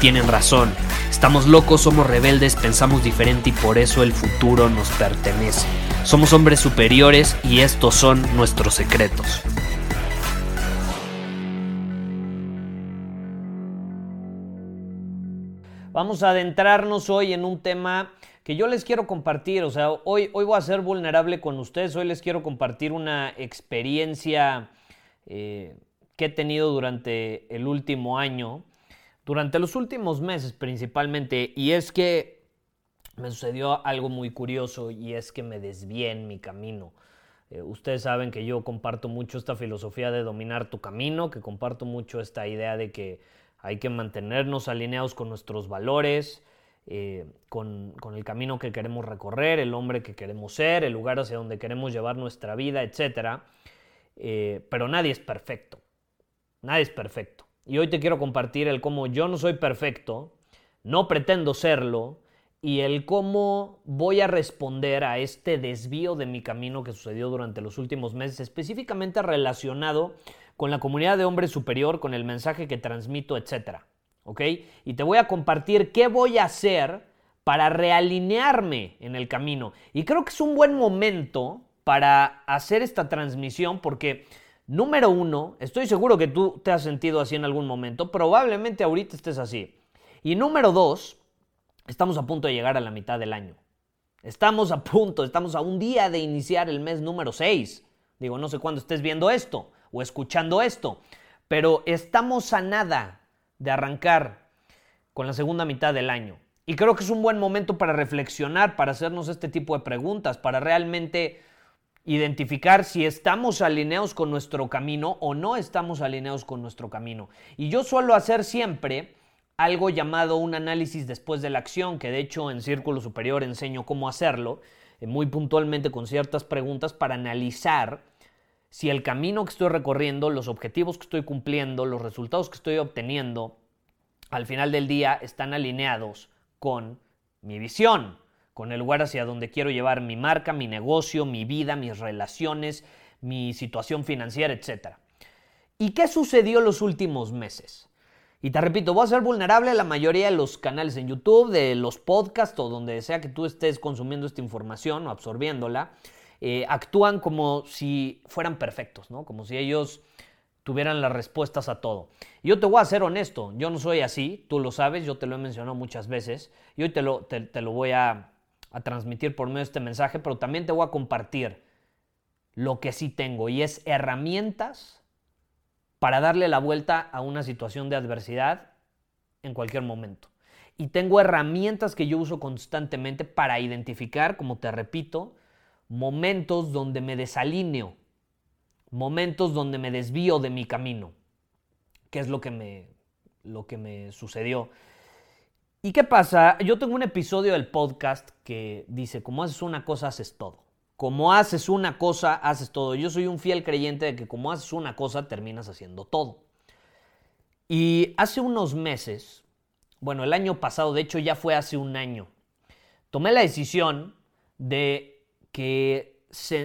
tienen razón. Estamos locos, somos rebeldes, pensamos diferente y por eso el futuro nos pertenece. Somos hombres superiores y estos son nuestros secretos. Vamos a adentrarnos hoy en un tema que yo les quiero compartir. O sea, hoy, hoy voy a ser vulnerable con ustedes. Hoy les quiero compartir una experiencia eh, que he tenido durante el último año, durante los últimos meses principalmente. Y es que me sucedió algo muy curioso y es que me desvié en mi camino. Eh, ustedes saben que yo comparto mucho esta filosofía de dominar tu camino, que comparto mucho esta idea de que hay que mantenernos alineados con nuestros valores, eh, con, el camino que queremos recorrer, el hombre que queremos ser, el lugar hacia donde queremos llevar nuestra vida, etc. Eh, pero nadie es perfecto. Nadie es perfecto. Y hoy te quiero compartir el cómo yo no soy perfecto, no pretendo serlo, y el cómo voy a responder a este desvío de mi camino que sucedió durante los últimos meses, específicamente relacionado con la comunidad de hombres superior, con el mensaje que transmito, etc. ¿Ok? Y te voy a compartir qué voy a hacer para realinearme en el camino. Y creo que es un buen momento para hacer esta transmisión porque, número uno, estoy seguro que tú te has sentido así en algún momento, probablemente ahorita estés así. Y número dos, estamos a punto de llegar a la mitad del año. Estamos a punto, estamos a un día de iniciar el mes número 6. Digo, no sé cuándo estés viendo esto, o escuchando esto, pero estamos a nada de arrancar con la segunda mitad del año. Y creo que es un buen momento para reflexionar, para hacernos este tipo de preguntas, para realmente identificar si estamos alineados con nuestro camino o no estamos alineados con nuestro camino. Y yo suelo hacer siempre algo llamado un análisis después de la acción, que de hecho en Círculo Superior enseño cómo hacerlo, eh, muy puntualmente con ciertas preguntas para analizar si el camino que estoy recorriendo, los objetivos que estoy cumpliendo, los resultados que estoy obteniendo, al final del día están alineados con mi visión, con el lugar hacia donde quiero llevar mi marca, mi negocio, mi vida, mis relaciones, mi situación financiera, etc. ¿Y qué sucedió los últimos meses? Y te repito, voy a ser vulnerable a la mayoría de los canales en YouTube, de los podcasts o donde sea que tú estés consumiendo esta información o absorbiéndola. Eh, actúan como si fueran perfectos, ¿no? Como si ellos tuvieran las respuestas a todo. yo te voy a ser honesto, yo no soy así, tú lo sabes, yo te lo he mencionado muchas veces y hoy te lo, te, lo voy a, a transmitir por medio de este mensaje, pero también te voy a compartir lo que sí tengo y es herramientas para darle la vuelta a una situación de adversidad en cualquier momento. Y tengo herramientas que yo uso constantemente para identificar, como te repito, momentos donde me desalineo, momentos donde me desvío de mi camino, que es lo que me, lo que me sucedió. ¿Y qué pasa? Yo tengo un episodio del podcast que dice, como haces una cosa, haces todo. Como haces una cosa, haces todo. Yo soy un fiel creyente de que como haces una cosa, terminas haciendo todo. Y hace unos meses, bueno, el año pasado, de hecho ya fue hace un año, tomé la decisión de que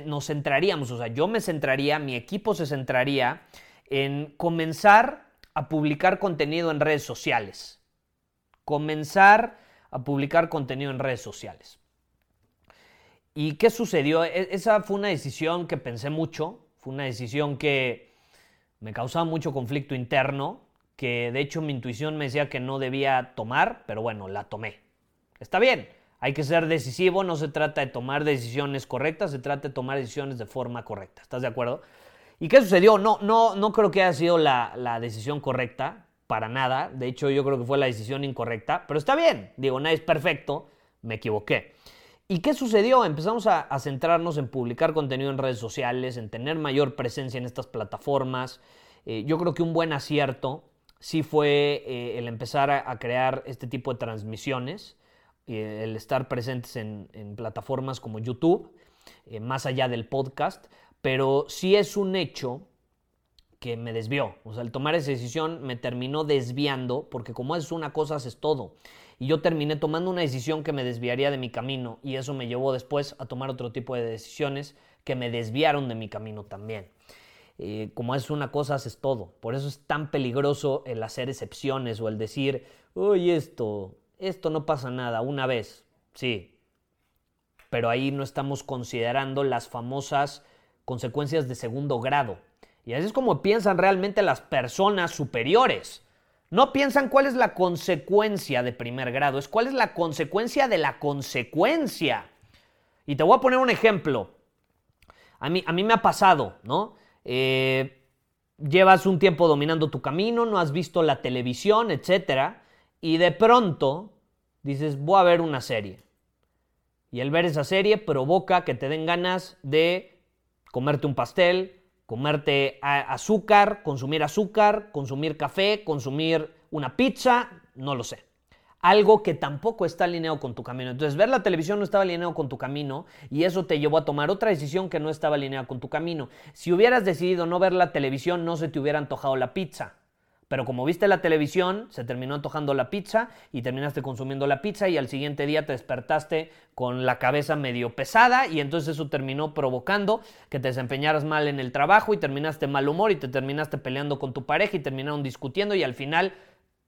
nos centraríamos, o sea, yo me centraría, mi equipo se centraría en comenzar a publicar contenido en redes sociales. Comenzar a publicar contenido en redes sociales. ¿Y qué sucedió? E, esa fue una decisión que pensé mucho, fue una decisión que me causaba mucho conflicto interno, que de hecho mi intuición me decía que no debía tomar, pero bueno, la tomé. Está bien, hay que ser decisivo, no se trata de tomar decisiones correctas, se trata de tomar decisiones de forma correcta. ¿Estás de acuerdo? ¿Y qué sucedió? No, no, no creo que haya sido la, la decisión correcta, para nada. De hecho, yo creo que fue la decisión incorrecta, pero está bien. Digo, nadie es perfecto. me equivoqué. ¿Y qué sucedió? Empezamos a, centrarnos en publicar contenido en redes sociales, en tener mayor presencia en estas plataformas. Eh, yo creo que un buen acierto sí fue eh, el empezar a, crear este tipo de transmisiones, eh, el estar presentes en, en plataformas como YouTube, más allá del podcast, pero sí es un hecho que me desvió. O sea, el tomar esa decisión me terminó desviando, porque como es una cosa, haces todo. Y yo terminé tomando una decisión que me desviaría de mi camino, y eso me llevó después a tomar otro tipo de decisiones que me desviaron de mi camino también. Eh, como es una cosa, haces todo. Por eso es tan peligroso el hacer excepciones o el decir, uy, esto, esto no pasa nada, una vez. Sí. Pero ahí no estamos considerando las famosas consecuencias de segundo grado. Y así es como piensan realmente las personas superiores. No piensan cuál es la consecuencia de primer grado, es cuál es la consecuencia de la consecuencia. Y te voy a poner un ejemplo. A mí, a mí me ha pasado, ¿no? Eh, llevas un tiempo dominando tu camino, no has visto la televisión, etc. Y de pronto dices, voy a ver una serie. Y el ver esa serie provoca que te den ganas de comerte un pastel, comerte azúcar, consumir azúcar, consumir café, consumir una pizza, no lo sé. Algo que tampoco está alineado con tu camino. Entonces, ver la televisión no estaba alineado con tu camino y eso te llevó a tomar otra decisión que no estaba alineada con tu camino. Si hubieras decidido no ver la televisión, no se te hubiera antojado la pizza. Pero como viste la televisión, se terminó antojando la pizza y terminaste consumiendo la pizza y al siguiente día te despertaste con la cabeza medio pesada y entonces eso terminó provocando que te desempeñaras mal en el trabajo y terminaste mal humor y te terminaste peleando con tu pareja y terminaron discutiendo y al final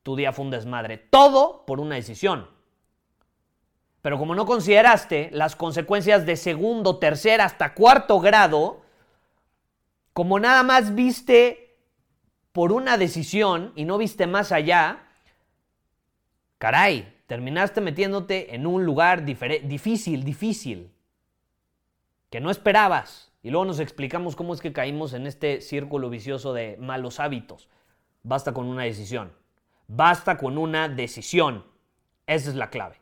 tu día fue un desmadre. Todo por una decisión. Pero como no consideraste las consecuencias de segundo, tercer hasta cuarto grado, como nada más viste por una decisión y no viste más allá, caray, terminaste metiéndote en un lugar difícil, difícil, que no esperabas. Y luego nos explicamos cómo es que caímos en este círculo vicioso de malos hábitos. Basta con una decisión. Basta con una decisión. Esa es la clave.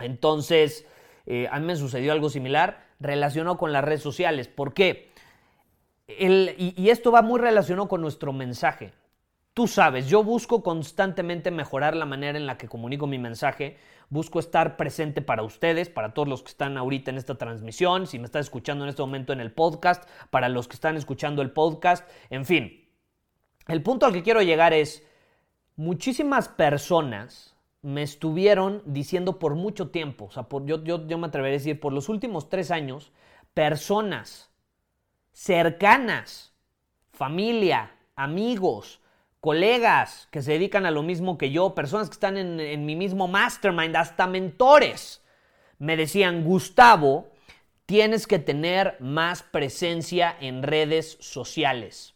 Entonces, eh, a mí me sucedió algo similar relacionado con las redes sociales. ¿Por qué? Y, esto va muy relacionado con nuestro mensaje. Tú sabes, yo busco constantemente mejorar la manera en la que comunico mi mensaje, busco estar presente para ustedes, para todos los que están ahorita en esta transmisión, si me estás escuchando en este momento en el podcast, para los que están escuchando el podcast, en fin. El punto al que quiero llegar es, muchísimas personas me estuvieron diciendo por mucho tiempo, o sea, yo, yo me atrevería a decir, por los últimos tres años, personas cercanas, familia, amigos, colegas que se dedican a lo mismo que yo, personas que están en, mi mismo mastermind, hasta mentores, me decían, Gustavo, tienes que tener más presencia en redes sociales.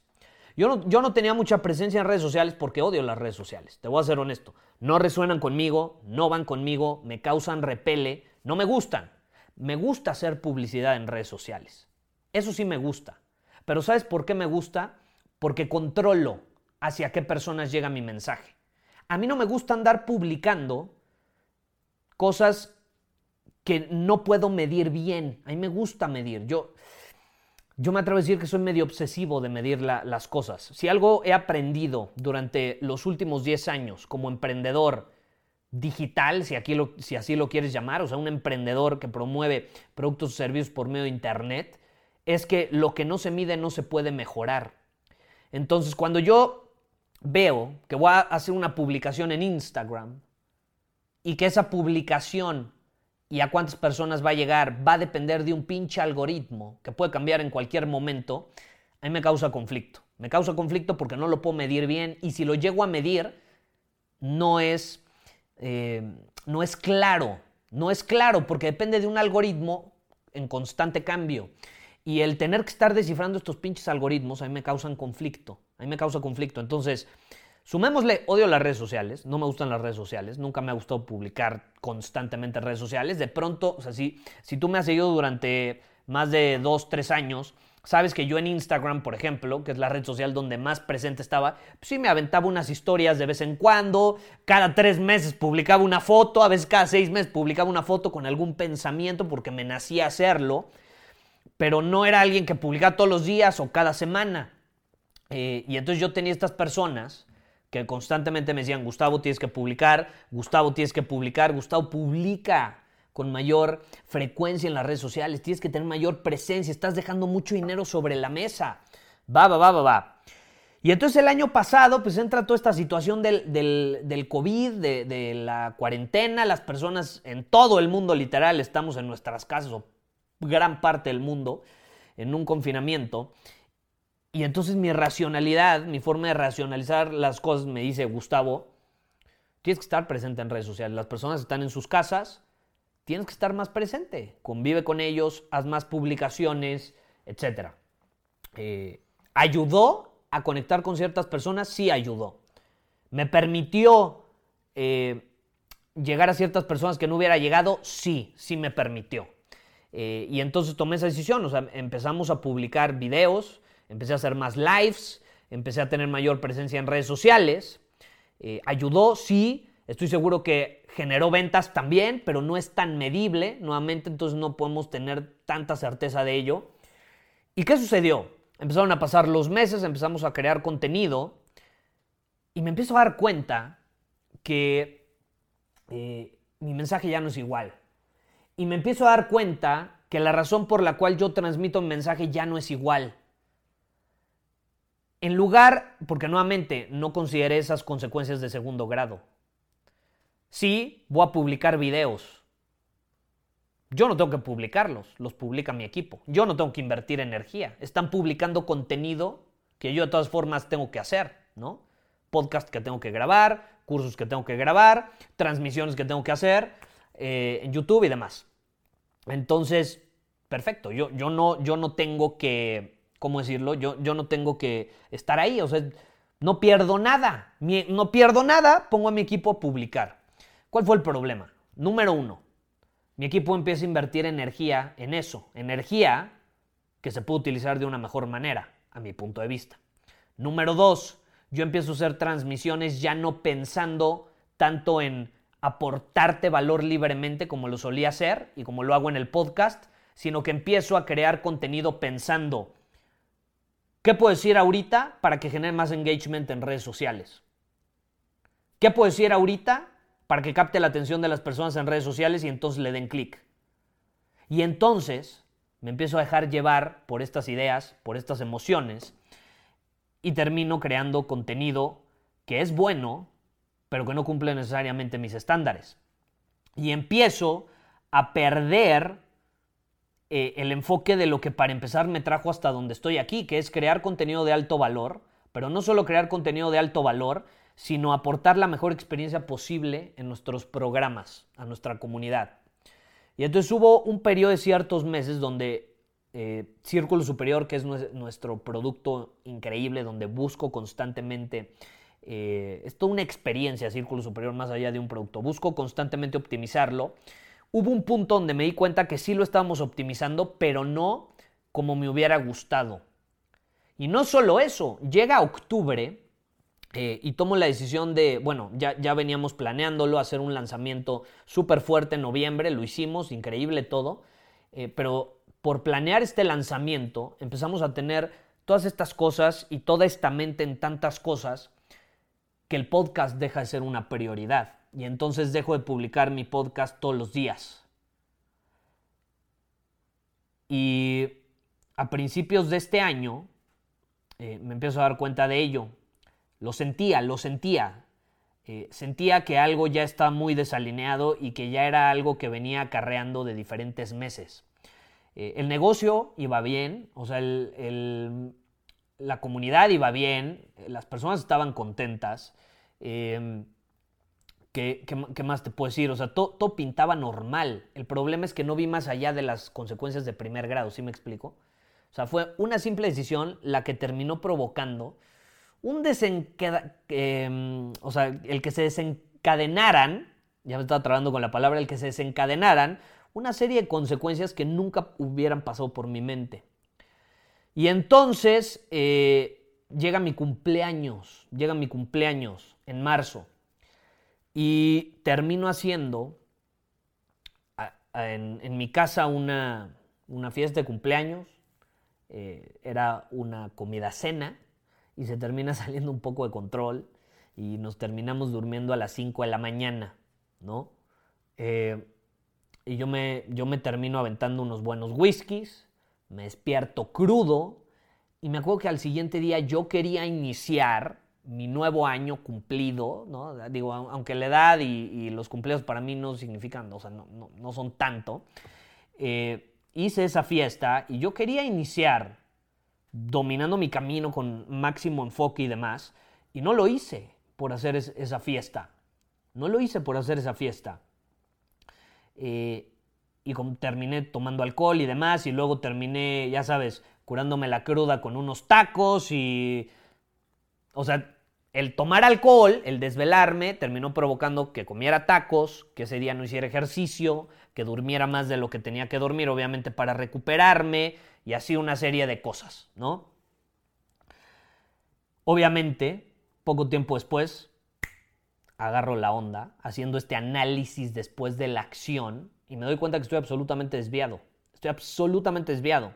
Yo no, yo no, tenía mucha presencia en redes sociales porque odio las redes sociales, te voy a ser honesto. No resuenan conmigo, no van conmigo, me causan repele, no me gustan. Me gusta hacer publicidad en redes sociales. Eso sí me gusta. Pero ¿sabes por qué me gusta? Porque controlo hacia qué personas llega mi mensaje. A mí no me gusta andar publicando cosas que no puedo medir bien. A mí me gusta medir. Yo, yo me atrevo a decir que soy medio obsesivo de medir las cosas. Si algo he aprendido durante los últimos 10 años como emprendedor digital, si, aquí si así lo quieres llamar, o sea, un emprendedor que promueve productos o servicios por medio de Internet, es que lo que no se mide no se puede mejorar. Entonces, cuando yo veo que voy a hacer una publicación en Instagram y que esa publicación y a cuántas personas va a llegar va a depender de un pinche algoritmo que puede cambiar en cualquier momento, a mí me causa conflicto. Me causa conflicto porque no lo puedo medir bien y si lo llego a medir, no es, eh, no es claro. No es claro porque depende de un algoritmo en constante cambio. Y el tener que estar descifrando estos pinches algoritmos a mí me causan conflicto. A mí me causa conflicto. Entonces, sumémosle odio las redes sociales. No me gustan las redes sociales. Nunca me ha gustado publicar constantemente en redes sociales. De pronto, o sea, si, si tú me has seguido durante más de dos, tres años, Sabes que yo en Instagram, por ejemplo, que es la red social donde más presente estaba, pues sí me aventaba unas historias de vez en cuando, cada tres meses publicaba una foto, a veces cada seis meses publicaba una foto con algún pensamiento porque me nacía hacerlo, pero no era alguien que publicaba todos los días o cada semana. Eh, y entonces yo tenía estas personas que constantemente me decían, Gustavo, tienes que publicar, Gustavo, tienes que publicar, Gustavo, publica con mayor frecuencia en las redes sociales, tienes que tener mayor presencia, estás dejando mucho dinero sobre la mesa. Va, va, va, va, va. Y entonces el año pasado, pues entra toda esta situación del, del, COVID, de, de, la cuarentena, las personas en todo el mundo literal estamos en nuestras casas, o gran parte del mundo, en un confinamiento. Y entonces mi racionalidad, mi forma de racionalizar las cosas me dice, Gustavo, tienes que estar presente en redes sociales. Las personas están en sus casas, tienes que estar más presente. Convive con ellos, haz más publicaciones, etc. Eh, ¿Ayudó a conectar con ciertas personas? Sí ayudó. ¿Me permitió eh, llegar a ciertas personas que no hubiera llegado? Sí, sí me permitió. Eh, y entonces tomé esa decisión, o sea, empezamos a publicar videos, empecé a hacer más lives, empecé a tener mayor presencia en redes sociales. ayudó, sí, estoy seguro que generó ventas también, pero no es tan medible, nuevamente, entonces no podemos tener tanta certeza de ello. ¿Y qué sucedió? Empezaron a pasar los meses, empezamos a crear contenido y me empiezo a dar cuenta que eh, mi mensaje ya no es igual. Y me empiezo a dar cuenta que la razón por la cual yo transmito mi mensaje ya no es igual. En lugar, porque nuevamente no consideré esas consecuencias de segundo grado. Sí, voy a publicar videos. Yo no tengo que publicarlos, los publica mi equipo. Yo no tengo que invertir energía. Están publicando contenido que yo de todas formas tengo que hacer, ¿no? Podcast que tengo que grabar, cursos que tengo que grabar, transmisiones que tengo que hacer eh, en YouTube y demás. Entonces, perfecto. Yo, yo, no, yo no tengo que, ¿cómo decirlo? Yo, yo no tengo que estar ahí. O sea, no pierdo nada. no pierdo nada, pongo a mi equipo a publicar. ¿Cuál fue el problema? Número uno, mi equipo empieza a invertir energía en eso, energía que se puede utilizar de una mejor manera, a mi punto de vista. Número dos, yo empiezo a hacer transmisiones ya no pensando tanto en aportarte valor libremente como lo solía hacer y como lo hago en el podcast, sino que empiezo a crear contenido pensando, ¿qué puedo decir ahorita para que genere más engagement en redes sociales? ¿Qué puedo decir ahorita para que capte la atención de las personas en redes sociales y entonces le den clic. Y entonces me empiezo a dejar llevar por estas ideas, por estas emociones, y termino creando contenido que es bueno, pero que no cumple necesariamente mis estándares. Y empiezo a perder eh, el enfoque de lo que para empezar me trajo hasta donde estoy aquí, que es crear contenido de alto valor, pero no solo crear contenido de alto valor, sino aportar la mejor experiencia posible en nuestros programas, a nuestra comunidad. Y entonces hubo un periodo de ciertos meses donde eh, Círculo Superior, que es nuestro producto increíble, donde busco constantemente, eh, es toda una experiencia Círculo Superior más allá de un producto, busco constantemente optimizarlo. Hubo un punto donde me di cuenta que sí lo estábamos optimizando, pero no como me hubiera gustado. Y no solo eso, llega octubre eh, y tomo la decisión de, bueno, ya, ya veníamos planeándolo, hacer un lanzamiento súper fuerte en noviembre, lo hicimos, increíble todo, eh, pero por planear este lanzamiento empezamos a tener todas estas cosas y toda esta mente en tantas cosas que el podcast deja de ser una prioridad y entonces dejo de publicar mi podcast todos los días. Y a principios de este año eh, me empiezo a dar cuenta de ello lo sentía, lo sentía. Eh, sentía que algo ya estaba muy desalineado y que ya era algo que venía acarreando de diferentes meses. Eh, el negocio iba bien, o sea, la comunidad iba bien, las personas estaban contentas. Em, ¿qué, más te puedo decir? O sea, todo pintaba normal. El problema es que no vi más allá de las consecuencias de primer grado, ¿sí me explico? O sea, fue una simple decisión la que terminó provocando un em, o sea, el que se desencadenaran, ya me estaba trabando con la palabra, el que se desencadenaran una serie de consecuencias que nunca hubieran pasado por mi mente. Y entonces eh, llega mi cumpleaños, llega mi cumpleaños en marzo. Y termino haciendo en, mi casa una, fiesta de cumpleaños. Eh, era una comida cena y se termina saliendo un poco de control y nos terminamos durmiendo a las 5 de la mañana, ¿no? Eh, y yo me, yo me termino aventando unos buenos whiskies, me despierto crudo y me acuerdo que al siguiente día yo quería iniciar mi nuevo año cumplido, ¿no? Digo, aunque la edad y, los cumpleaños para mí no significan, o sea, no, son tanto, eh, hice esa fiesta y yo quería iniciar dominando mi camino con máximo enfoque y demás, y no lo hice por hacer esa fiesta. No lo hice por hacer esa fiesta. Eh, y terminé tomando alcohol y demás, y luego terminé, ya sabes, curándome la cruda con unos tacos y... O sea, el tomar alcohol, el desvelarme, terminó provocando que comiera tacos, que ese día no hiciera ejercicio, que durmiera más de lo que tenía que dormir, obviamente para recuperarme, y así una serie de cosas, ¿no? Obviamente, poco tiempo después, agarro la onda, haciendo este análisis después de la acción, y me doy cuenta que estoy absolutamente desviado. Estoy absolutamente desviado.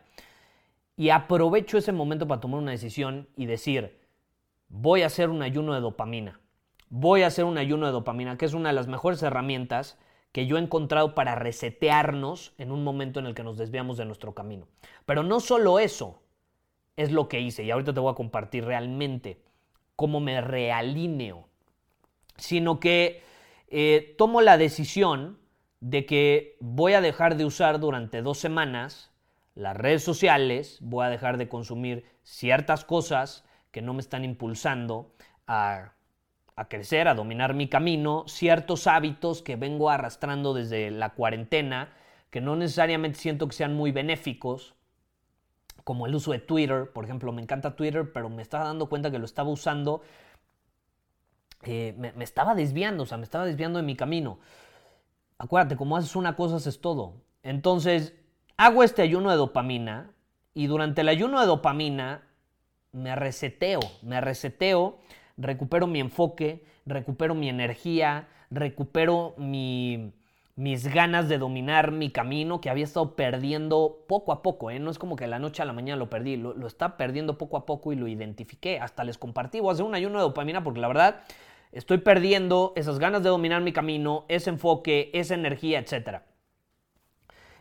Y aprovecho ese momento para tomar una decisión y decir, voy a hacer un ayuno de dopamina. Voy a hacer un ayuno de dopamina, que es una de las mejores herramientas que yo he encontrado para resetearnos en un momento en el que nos desviamos de nuestro camino. Pero no solo eso es lo que hice, y ahorita te voy a compartir realmente cómo me realineo, sino que eh, tomo la decisión de que voy a dejar de usar durante dos semanas las redes sociales, voy a dejar de consumir ciertas cosas que no me están impulsando a, crecer, a dominar mi camino, ciertos hábitos que vengo arrastrando desde la cuarentena, que no necesariamente siento que sean muy benéficos, como el uso de Twitter, por ejemplo, me encanta Twitter, pero me estaba dando cuenta que lo estaba usando, eh, me, me, estaba desviando, o sea, me estaba desviando de mi camino. Acuérdate, como haces una cosa, haces todo. Entonces, hago este ayuno de dopamina y durante el ayuno de dopamina me reseteo, me reseteo, recupero mi enfoque, recupero mi energía, recupero mis ganas de dominar mi camino que había estado perdiendo poco a poco. ¿eh? No es como que de la noche a la mañana lo perdí, lo, lo estaba perdiendo poco a poco y lo identifiqué. Hasta les compartí, voy a hacer un ayuno de dopamina porque la verdad estoy perdiendo esas ganas de dominar mi camino, ese enfoque, esa energía, etcétera.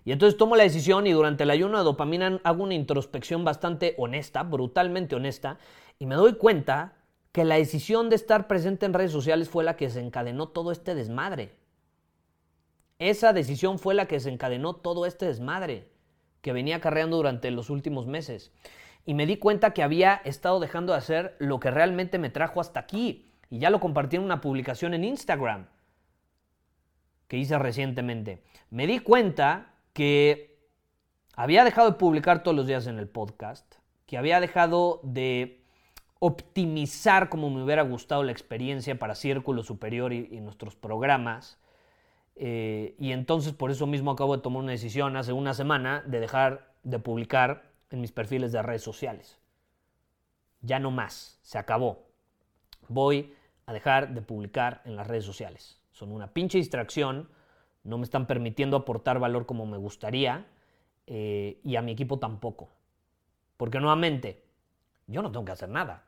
Y entonces tomo la decisión y durante el ayuno de dopamina hago una introspección bastante honesta, brutalmente honesta, y me doy cuenta que la decisión de estar presente en redes sociales fue la que desencadenó todo este desmadre. Esa decisión fue la que desencadenó todo este desmadre que venía acarreando durante los últimos meses. Y me di cuenta que había estado dejando de hacer lo que realmente me trajo hasta aquí. Y ya lo compartí en una publicación en Instagram que hice recientemente. Me di cuenta que había dejado de publicar todos los días en el podcast, que había dejado de optimizar como me hubiera gustado la experiencia para Círculo Superior y, nuestros programas. Eh, y entonces por eso mismo acabo de tomar una decisión hace una semana de dejar de publicar en mis perfiles de redes sociales. Ya no más, se acabó. Voy a dejar de publicar en las redes sociales. Son una pinche distracción no me están permitiendo aportar valor como me gustaría eh, y a mi equipo tampoco. Porque nuevamente, yo no tengo que hacer nada.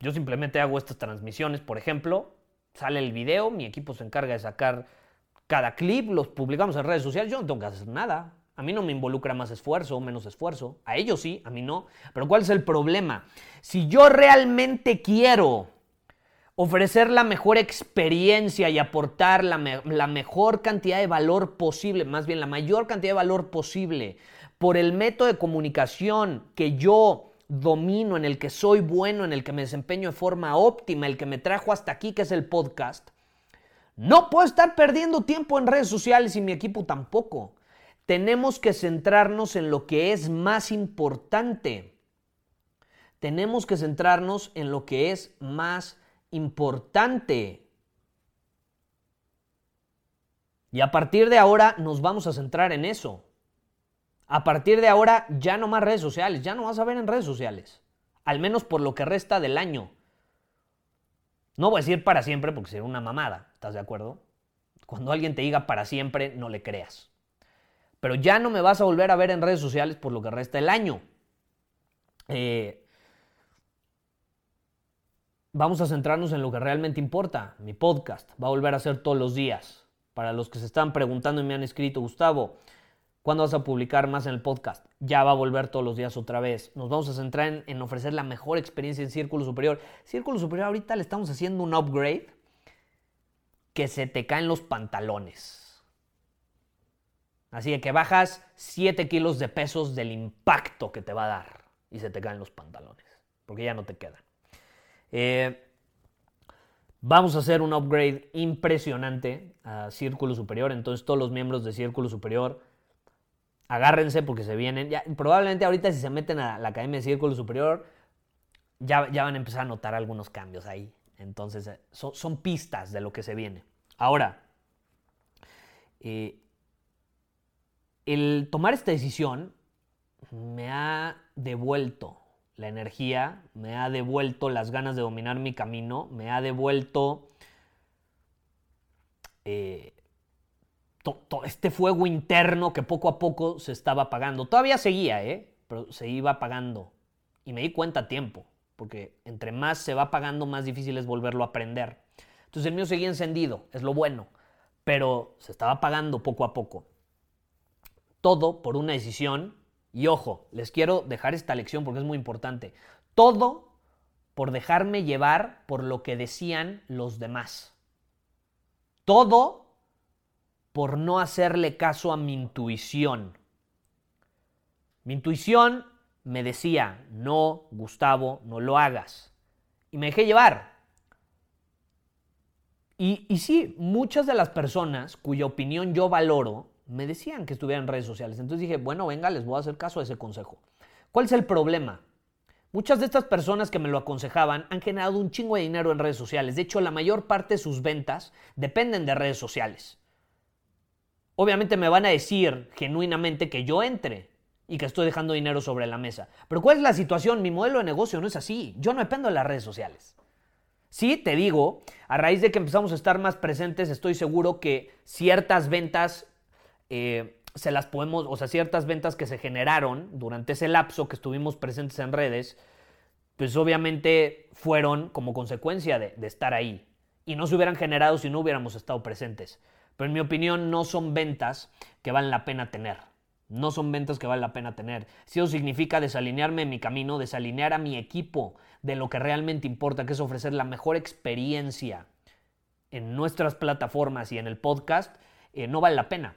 Yo simplemente hago estas transmisiones, por ejemplo, sale el video, mi equipo se encarga de sacar cada clip, los publicamos en redes sociales, yo no tengo que hacer nada. A mí no me involucra más esfuerzo menos esfuerzo. A ellos sí, a mí no. Pero ¿cuál es el problema? Si yo realmente quiero ofrecer la mejor experiencia y aportar la, mejor cantidad de valor posible, más bien la mayor cantidad de valor posible, por el método de comunicación que yo domino, en el que soy bueno, en el que me desempeño de forma óptima, el que me trajo hasta aquí, que es el podcast, no puedo estar perdiendo tiempo en redes sociales y mi equipo tampoco. Tenemos que centrarnos en lo que es más importante. Tenemos que centrarnos en lo que es más importante. Y a partir de ahora nos vamos a centrar en eso. A partir de ahora ya no más redes sociales, ya no vas a ver en redes sociales. Al menos por lo que resta del año. No voy a decir para siempre porque sería una mamada, ¿estás de acuerdo? Cuando alguien te diga para siempre, no le creas. Pero ya no me vas a volver a ver en redes sociales por lo que resta del año. Eh, vamos a centrarnos en lo que realmente importa. Mi podcast va a volver a ser todos los días. Para los que se están preguntando y me han escrito, Gustavo, ¿cuándo vas a publicar más en el podcast? Ya va a volver todos los días otra vez. Nos vamos a centrar en, ofrecer la mejor experiencia en Círculo Superior. Círculo Superior ahorita le estamos haciendo un upgrade que se te caen los pantalones. Así que bajas 7 kilos de pesos del impacto que te va a dar y se te caen los pantalones, porque ya no te quedan. Eh, vamos a hacer un upgrade impresionante a Círculo Superior. Entonces todos los miembros de Círculo Superior, agárrense porque se vienen. Probablemente ahorita si se meten a la Academia de Círculo Superior, ya, ya van a empezar a notar algunos cambios ahí. Entonces eh, son, pistas de lo que se viene. Ahora, eh, el tomar esta decisión me ha devuelto la energía, me ha devuelto las ganas de dominar mi camino, me ha devuelto eh, este fuego interno que poco a poco se estaba apagando. Todavía seguía, ¿eh? pero se iba apagando. Y me di cuenta a tiempo, porque entre más se va apagando, más difícil es volverlo a aprender. Entonces el mío seguía encendido, es lo bueno, pero se estaba apagando poco a poco. Todo por una decisión y ojo, les quiero dejar esta lección porque es muy importante. Todo por dejarme llevar por lo que decían los demás. Todo por no hacerle caso a mi intuición. Mi intuición me decía, no, Gustavo, no lo hagas. Y me dejé llevar. Y, y sí, muchas de las personas cuya opinión yo valoro me decían que estuviera en redes sociales. Entonces dije, bueno, venga, les voy a hacer caso a ese consejo. ¿Cuál es el problema? Muchas de estas personas que me lo aconsejaban han generado un chingo de dinero en redes sociales. De hecho, la mayor parte de sus ventas dependen de redes sociales. Obviamente me van a decir genuinamente que yo entre y que estoy dejando dinero sobre la mesa. Pero ¿cuál es la situación? Mi modelo de negocio no es así. Yo no dependo de las redes sociales. Sí, te digo, a raíz de que empezamos a estar más presentes, estoy seguro que ciertas ventas eh, se las podemos, o sea, ciertas ventas que se generaron durante ese lapso que estuvimos presentes en redes, pues obviamente fueron como consecuencia de, de estar ahí. Y no se hubieran generado si no hubiéramos estado presentes. Pero en mi opinión no son ventas que valen la pena tener. No son ventas que valen la pena tener. Si eso significa desalinearme en mi camino, desalinear a mi equipo de lo que realmente importa, que es ofrecer la mejor experiencia en nuestras plataformas y en el podcast, eh, no vale la pena.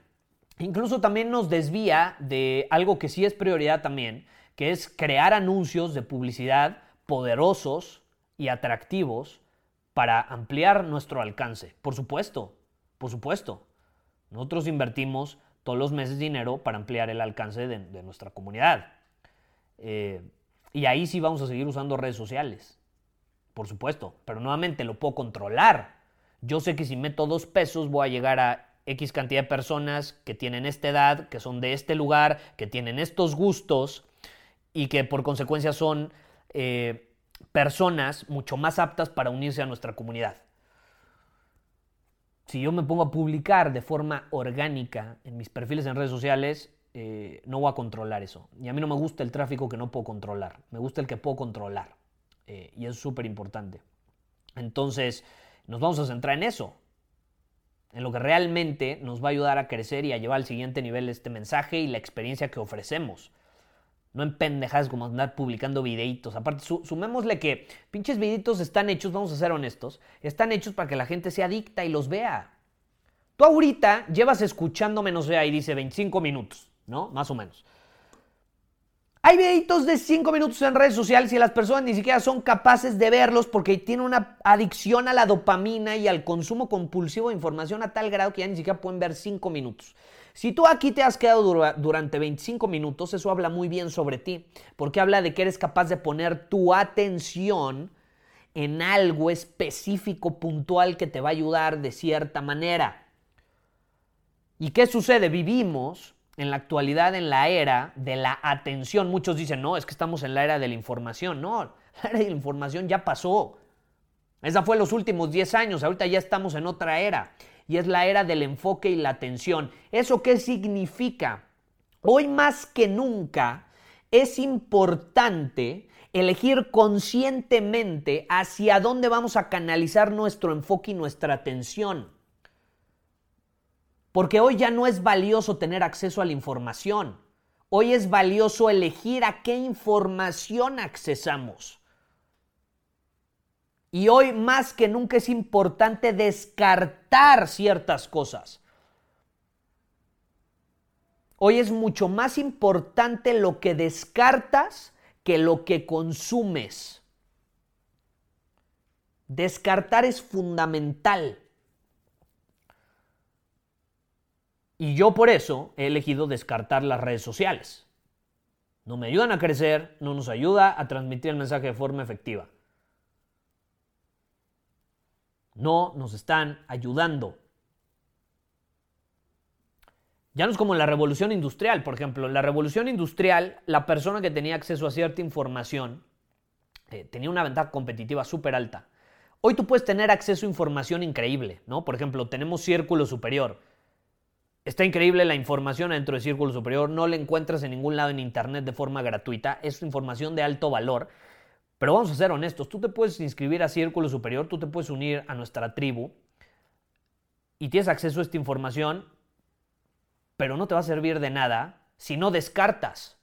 Incluso también nos desvía de algo que sí es prioridad también, que es crear anuncios de publicidad poderosos y atractivos para ampliar nuestro alcance. Por supuesto, por supuesto. Nosotros invertimos todos los meses dinero para ampliar el alcance de, nuestra comunidad. Eh, y ahí sí vamos a seguir usando redes sociales. Por supuesto. Pero nuevamente lo puedo controlar. Yo sé que si meto dos pesos voy a llegar a X cantidad de personas que tienen esta edad, que son de este lugar, que tienen estos gustos y que por consecuencia son eh, personas mucho más aptas para unirse a nuestra comunidad. Si yo me pongo a publicar de forma orgánica en mis perfiles en redes sociales, eh, no voy a controlar eso. Y a mí no me gusta el tráfico que no puedo controlar, me gusta el que puedo controlar. Eh, y es súper importante. Entonces, nos vamos a centrar en eso en lo que realmente nos va a ayudar a crecer y a llevar al siguiente nivel este mensaje y la experiencia que ofrecemos. No en pendejas como andar publicando videitos. Aparte, sumémosle que pinches videitos están hechos, vamos a ser honestos, están hechos para que la gente se adicta y los vea. Tú ahorita llevas escuchándome, no sé, ahí dice 25 minutos, ¿no? Más o menos. Hay videitos de 5 minutos en redes sociales y las personas ni siquiera son capaces de verlos porque tienen una adicción a la dopamina y al consumo compulsivo de información a tal grado que ya ni siquiera pueden ver 5 minutos. Si tú aquí te has quedado durante 25 minutos, eso habla muy bien sobre ti, porque habla de que eres capaz de poner tu atención en algo específico, puntual, que te va a ayudar de cierta manera. ¿Y qué sucede? Vivimos en la actualidad en la era de la atención. Muchos dicen, no, es que estamos en la era de la información. No, la era de la información ya pasó. Esa fue los últimos 10 años, ahorita ya estamos en otra era. Y es la era del enfoque y la atención. ¿Eso qué significa? Hoy más que nunca es importante elegir conscientemente hacia dónde vamos a canalizar nuestro enfoque y nuestra atención. Porque hoy ya no es valioso tener acceso a la información. Hoy es valioso elegir a qué información accesamos. Y hoy más que nunca es importante descartar ciertas cosas. Hoy es mucho más importante lo que descartas que lo que consumes. Descartar es fundamental. Y yo por eso he elegido descartar las redes sociales. No me ayudan a crecer, no nos ayuda a transmitir el mensaje de forma efectiva. No nos están ayudando. Ya no es como la revolución industrial, por ejemplo. La revolución industrial, la persona que tenía acceso a cierta información eh, tenía una ventaja competitiva súper alta. Hoy tú puedes tener acceso a información increíble, ¿no? Por ejemplo, tenemos Círculo Superior. Está increíble la información dentro de Círculo Superior, no la encuentras en ningún lado en Internet de forma gratuita, es información de alto valor. Pero vamos a ser honestos, tú te puedes inscribir a Círculo Superior, tú te puedes unir a nuestra tribu y tienes acceso a esta información, pero no te va a servir de nada si no descartas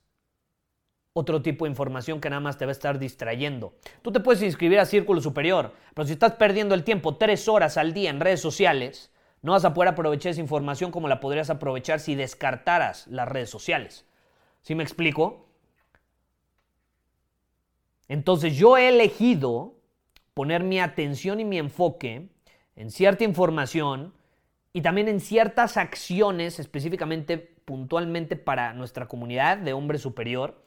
otro tipo de información que nada más te va a estar distrayendo. Tú te puedes inscribir a Círculo Superior, pero si estás perdiendo el tiempo tres horas al día en redes sociales, no vas a poder aprovechar esa información como la podrías aprovechar si descartaras las redes sociales. ¿Sí me explico? Entonces yo he elegido poner mi atención y mi enfoque en cierta información y también en ciertas acciones específicamente, puntualmente para nuestra comunidad de hombre superior,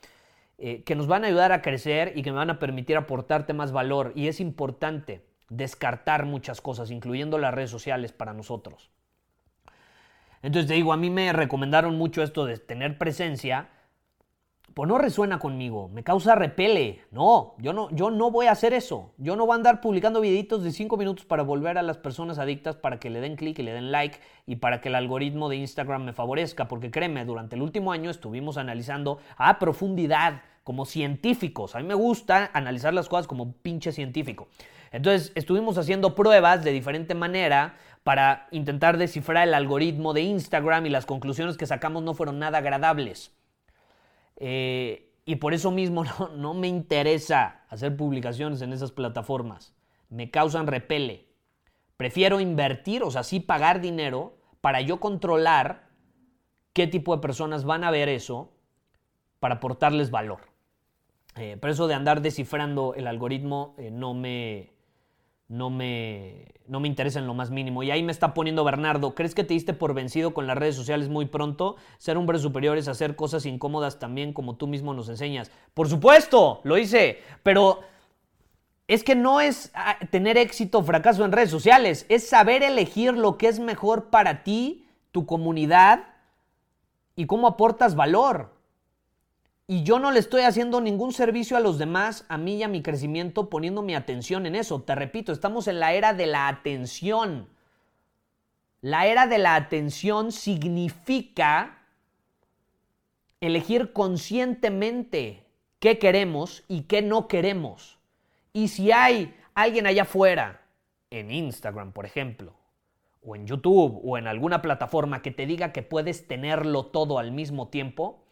eh, que nos van a ayudar a crecer y que me van a permitir aportarte más valor. Y es importante descartar muchas cosas, incluyendo las redes sociales para nosotros. Entonces te digo, a mí me recomendaron mucho esto de tener presencia, pues no resuena conmigo, me causa repele. No, yo no, yo no voy a hacer eso. Yo no voy a andar publicando videitos de 5 minutos para volver a las personas adictas para que le den clic y le den like y para que el algoritmo de Instagram me favorezca, porque créeme, durante el último año estuvimos analizando a profundidad como científicos. A mí me gusta analizar las cosas como pinche científico. Entonces estuvimos haciendo pruebas de diferente manera para intentar descifrar el algoritmo de Instagram y las conclusiones que sacamos no fueron nada agradables. Eh, y por eso mismo no, me interesa hacer publicaciones en esas plataformas. Me causan repele. Prefiero invertir, o sea, sí pagar dinero para yo controlar qué tipo de personas van a ver eso para aportarles valor. Eh, pero eso de andar descifrando el algoritmo eh, no, me, no me, no me interesa en lo más mínimo. Y ahí me está poniendo Bernardo, ¿crees que te diste por vencido con las redes sociales muy pronto? Ser hombre superior es hacer cosas incómodas también como tú mismo nos enseñas. Por supuesto, lo hice, pero es que no es ah, tener éxito o fracaso en redes sociales, es saber elegir lo que es mejor para ti, tu comunidad y cómo aportas valor. Y yo no le estoy haciendo ningún servicio a los demás, a mí y a mi crecimiento, poniendo mi atención en eso. Te repito, estamos en la era de la atención. La era de la atención significa elegir conscientemente qué queremos y qué no queremos. Y si hay alguien allá afuera, en Instagram, por ejemplo, o en YouTube, o en alguna plataforma que te diga que puedes tenerlo todo al mismo tiempo,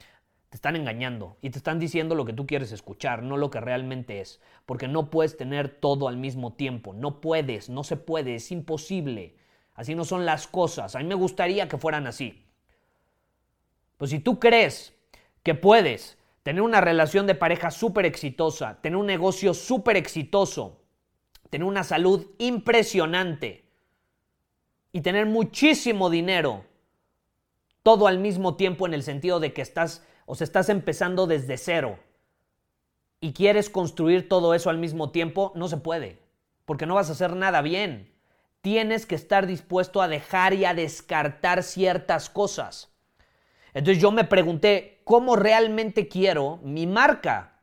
te están engañando y te están diciendo lo que tú quieres escuchar, no lo que realmente es. Porque no puedes tener todo al mismo tiempo. No puedes, no se puede, es imposible. Así no son las cosas. A mí me gustaría que fueran así. Pues si tú crees que puedes tener una relación de pareja súper exitosa, tener un negocio súper exitoso, tener una salud impresionante y tener muchísimo dinero, todo al mismo tiempo en el sentido de que estás o sea, estás empezando desde cero y quieres construir todo eso al mismo tiempo, no se puede, porque no vas a hacer nada bien. Tienes que estar dispuesto a dejar y a descartar ciertas cosas. Entonces yo me pregunté, ¿cómo realmente quiero mi marca?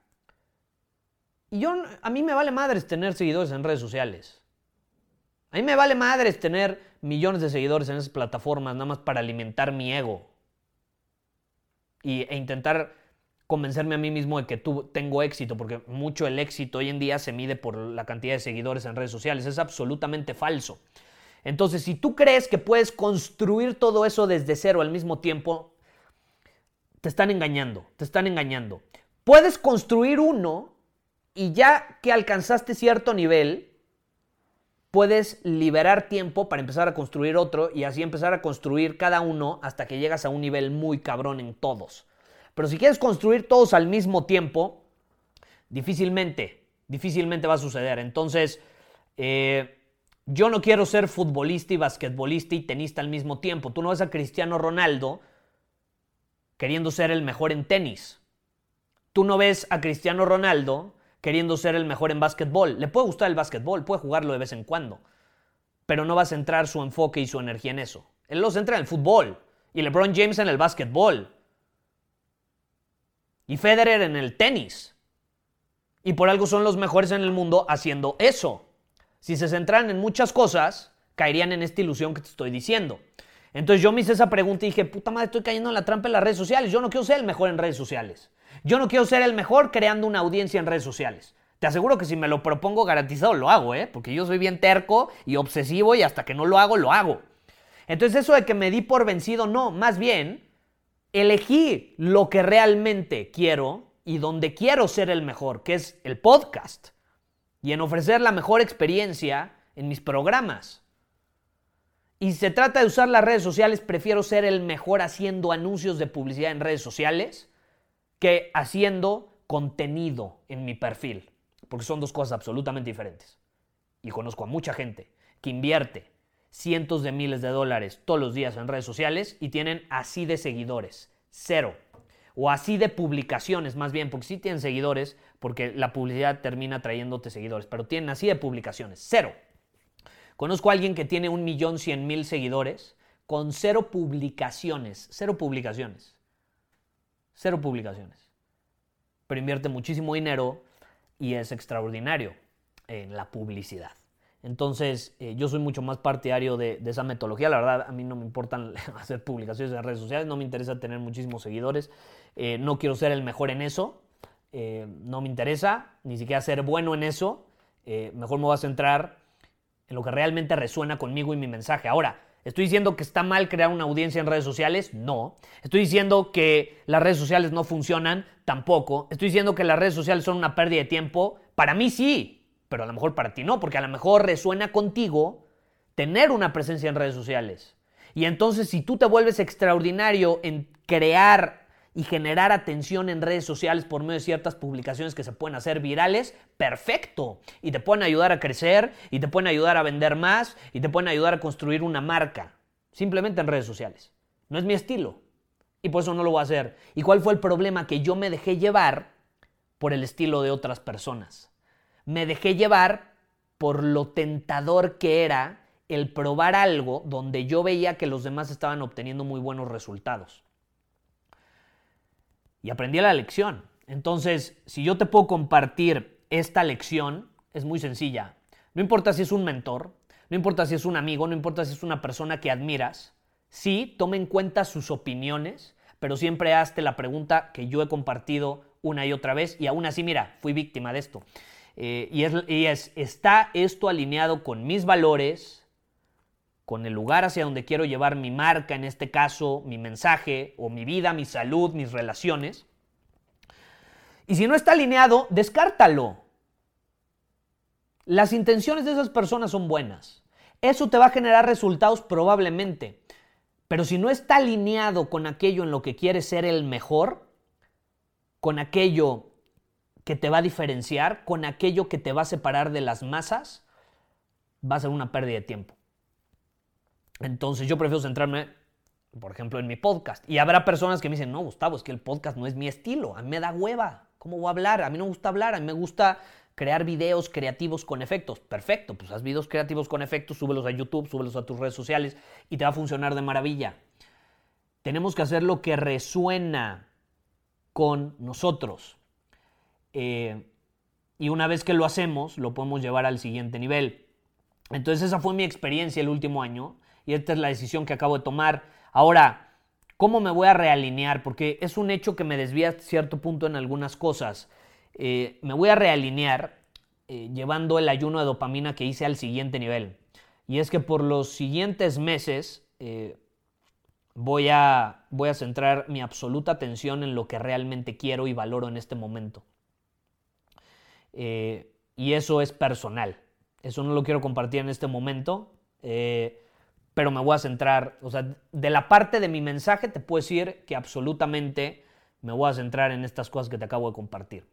Y yo, a mí me vale madres tener seguidores en redes sociales. A mí me vale madres tener millones de seguidores en esas plataformas nada más para alimentar mi ego. Y, e intentar convencerme a mí mismo de que tú, tengo éxito, porque mucho el éxito hoy en día se mide por la cantidad de seguidores en redes sociales. Es absolutamente falso. Entonces, si tú crees que puedes construir todo eso desde cero al mismo tiempo, te están engañando, te están engañando. Puedes construir uno y ya que alcanzaste cierto nivel, puedes liberar tiempo para empezar a construir otro y así empezar a construir cada uno hasta que llegas a un nivel muy cabrón en todos. Pero si quieres construir todos al mismo tiempo, difícilmente, difícilmente va a suceder. Entonces, eh, yo no quiero ser futbolista y basquetbolista y tenista al mismo tiempo. Tú no ves a Cristiano Ronaldo queriendo ser el mejor en tenis. Tú no ves a Cristiano Ronaldo queriendo ser el mejor en básquetbol. Le puede gustar el básquetbol, puede jugarlo de vez en cuando, pero no va a centrar su enfoque y su energía en eso. Él lo centra en el fútbol y LeBron James en el básquetbol y Federer en el tenis. Y por algo son los mejores en el mundo haciendo eso. Si se centran en muchas cosas, caerían en esta ilusión que te estoy diciendo. Entonces yo me hice esa pregunta y dije, puta madre, estoy cayendo en la trampa en las redes sociales. Yo no quiero ser el mejor en redes sociales. Yo no quiero ser el mejor creando una audiencia en redes sociales. Te aseguro que si me lo propongo garantizado lo hago, ¿eh? Porque yo soy bien terco y obsesivo y hasta que no lo hago, lo hago. Entonces eso de que me di por vencido, no, más bien elegí lo que realmente quiero y donde quiero ser el mejor, que es el podcast, y en ofrecer la mejor experiencia en mis programas. Y se trata de usar las redes sociales, prefiero ser el mejor haciendo anuncios de publicidad en redes sociales que haciendo contenido en mi perfil, porque son dos cosas absolutamente diferentes. Y conozco a mucha gente que invierte cientos de miles de dólares todos los días en redes sociales y tienen así de seguidores, cero. O así de publicaciones, más bien, porque sí tienen seguidores, porque la publicidad termina trayéndote seguidores, pero tienen así de publicaciones, cero. Conozco a alguien que tiene un millón cien mil seguidores con cero publicaciones, cero publicaciones, cero publicaciones. Pero invierte muchísimo dinero y es extraordinario en la publicidad. Entonces, eh, yo soy mucho más partidario de, esa metodología. La verdad, a mí no me importan hacer publicaciones en redes sociales, no me interesa tener muchísimos seguidores, eh, no quiero ser el mejor en eso, eh, no me interesa ni siquiera ser bueno en eso. mejor me voy a centrar en lo que realmente resuena conmigo y mi mensaje. Ahora, ¿estoy diciendo que está mal crear una audiencia en redes sociales? No. ¿Estoy diciendo que las redes sociales no funcionan? Tampoco. ¿Estoy diciendo que las redes sociales son una pérdida de tiempo? Para mí sí pero a lo mejor para ti no, porque a lo mejor resuena contigo tener una presencia en redes sociales. Y entonces si tú te vuelves extraordinario en crear y generar atención en redes sociales por medio de ciertas publicaciones que se pueden hacer virales, perfecto. Y te pueden ayudar a crecer, y te pueden ayudar a vender más, y te pueden ayudar a construir una marca. Simplemente en redes sociales. No es mi estilo. Y por eso no lo voy a hacer. ¿Y cuál fue el problema? Que yo me dejé llevar por el estilo de otras personas me dejé llevar por lo tentador que era el probar algo donde yo veía que los demás estaban obteniendo muy buenos resultados. Y aprendí la lección. Entonces, si yo te puedo compartir esta lección, es muy sencilla. No importa si es un mentor, no importa si es un amigo, no importa si es una persona que admiras. Sí, tome en cuenta sus opiniones, pero siempre hazte la pregunta que yo he compartido una y otra vez y aún así, mira, fui víctima de esto. Eh, y, es, ¿está esto alineado con mis valores, con el lugar hacia donde quiero llevar mi marca, en este caso, mi mensaje, o mi vida, mi salud, mis relaciones? Y si no está alineado, descártalo. Las intenciones de esas personas son buenas. Eso te va a generar resultados probablemente. Pero si no está alineado con aquello en lo que quieres ser el mejor, con aquello que te va a diferenciar, con aquello que te va a separar de las masas, va a ser una pérdida de tiempo. Entonces yo prefiero centrarme, por ejemplo, en mi podcast. Y habrá personas que me dicen, no, Gustavo, es que el podcast no es mi estilo, a mí me da hueva. ¿Cómo voy a hablar? A mí no me gusta hablar, a mí me gusta crear videos creativos con efectos. Perfecto, pues haz videos creativos con efectos, súbelos a YouTube, súbelos a tus redes sociales y te va a funcionar de maravilla. tenemos que hacer lo que resuena con nosotros. Eh, y una vez que lo hacemos, lo podemos llevar al siguiente nivel. Entonces esa fue mi experiencia el último año y esta es la decisión que acabo de tomar. Ahora, ¿cómo me voy a realinear? Porque es un hecho que me desvía a cierto punto en algunas cosas. Eh, me voy a realinear eh, llevando el ayuno de dopamina que hice al siguiente nivel. Y es que por los siguientes meses eh, voy, a, voy a centrar mi absoluta atención en lo que realmente quiero y valoro en este momento. y eso es personal. Eso no lo quiero compartir en este momento, pero me voy a centrar, o sea, de la parte de mi mensaje te puedo decir que absolutamente me voy a centrar en estas cosas que te acabo de compartir.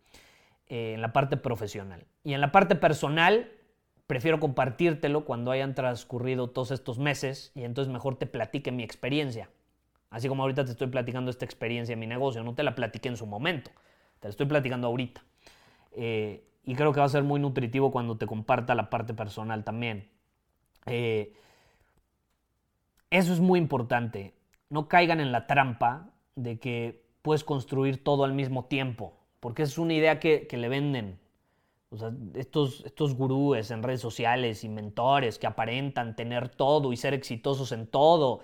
Eh, en la parte profesional. Y en la parte personal, prefiero compartírtelo cuando hayan transcurrido todos estos meses y entonces mejor te platique mi experiencia. Así como ahorita te estoy platicando esta experiencia en mi negocio, no te la platiqué en su momento, te la estoy platicando ahorita. Eh, y creo que va a ser muy nutritivo cuando te comparta la parte personal también. Eh, eso es muy importante. No caigan en la trampa de que puedes construir todo al mismo tiempo porque es una idea que, le venden. O sea, estos, estos gurúes en redes sociales y mentores que aparentan tener todo y ser exitosos en todo.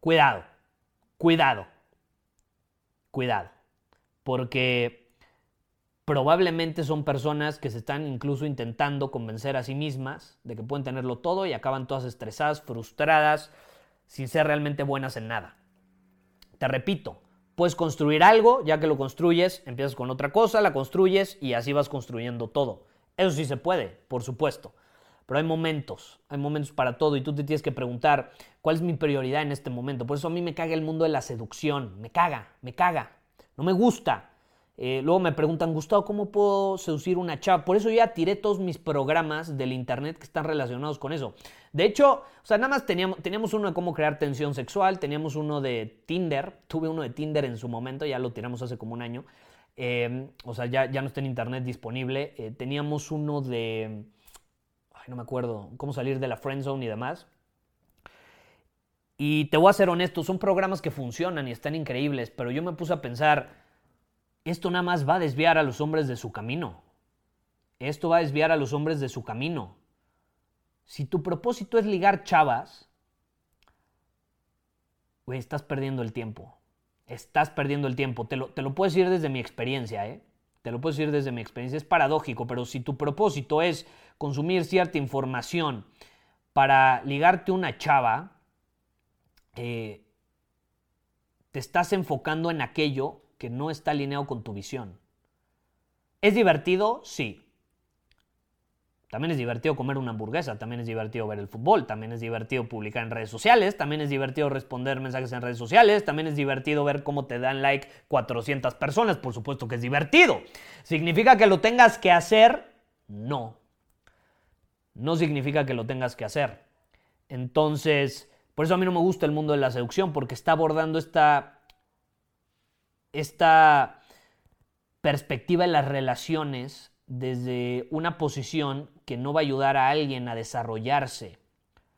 Cuidado, cuidado, cuidado. Porque probablemente son personas que se están incluso intentando convencer a sí mismas de que pueden tenerlo todo y acaban todas estresadas, frustradas, sin ser realmente buenas en nada. Te repito, Puedes construir algo, ya que lo construyes, empiezas con otra cosa, la construyes y así vas construyendo todo. Eso sí se puede, por supuesto. Pero hay momentos, hay momentos para todo y tú te tienes que preguntar cuál es mi prioridad en este momento. Por eso a mí me caga el mundo de la seducción, me caga, me caga, no me gusta. Eh, luego me preguntan, Gustavo, ¿cómo puedo seducir una chava? Por eso ya tiré todos mis programas del internet que están relacionados con eso. De hecho, o sea, nada más teníamos, uno de cómo crear tensión sexual, teníamos uno de Tinder, tuve uno de Tinder en su momento, ya lo tiramos hace como un año. Em, o sea, ya, ya no está en internet disponible. Eh, teníamos uno de. Ay, no me acuerdo. Cómo salir de la friend zone y demás. Y te voy a ser honesto, son programas que funcionan y están increíbles, pero yo me puse a pensar esto nada más va a desviar a los hombres de su camino. Esto va a desviar a los hombres de su camino. Si tu propósito es ligar chavas, güey, estás perdiendo el tiempo. Estás perdiendo el tiempo. Te lo, te lo puedo decir desde mi experiencia, ¿eh? Te lo puedo decir desde mi experiencia. Es paradójico, pero si tu propósito es consumir cierta información para ligarte una chava, eh, te estás enfocando en aquello que no está alineado con tu visión. ¿Es divertido? Sí. También es divertido comer una hamburguesa, también es divertido ver el fútbol, también es divertido publicar en redes sociales, también es divertido responder mensajes en redes sociales, también es divertido ver cómo te dan like 400 personas, por supuesto que es divertido. ¿Significa que lo tengas que hacer? No. No significa que lo tengas que hacer. Entonces, por eso a mí no me gusta el mundo de la seducción, porque está abordando esta esta perspectiva de las relaciones desde una posición que no va a ayudar a alguien a desarrollarse.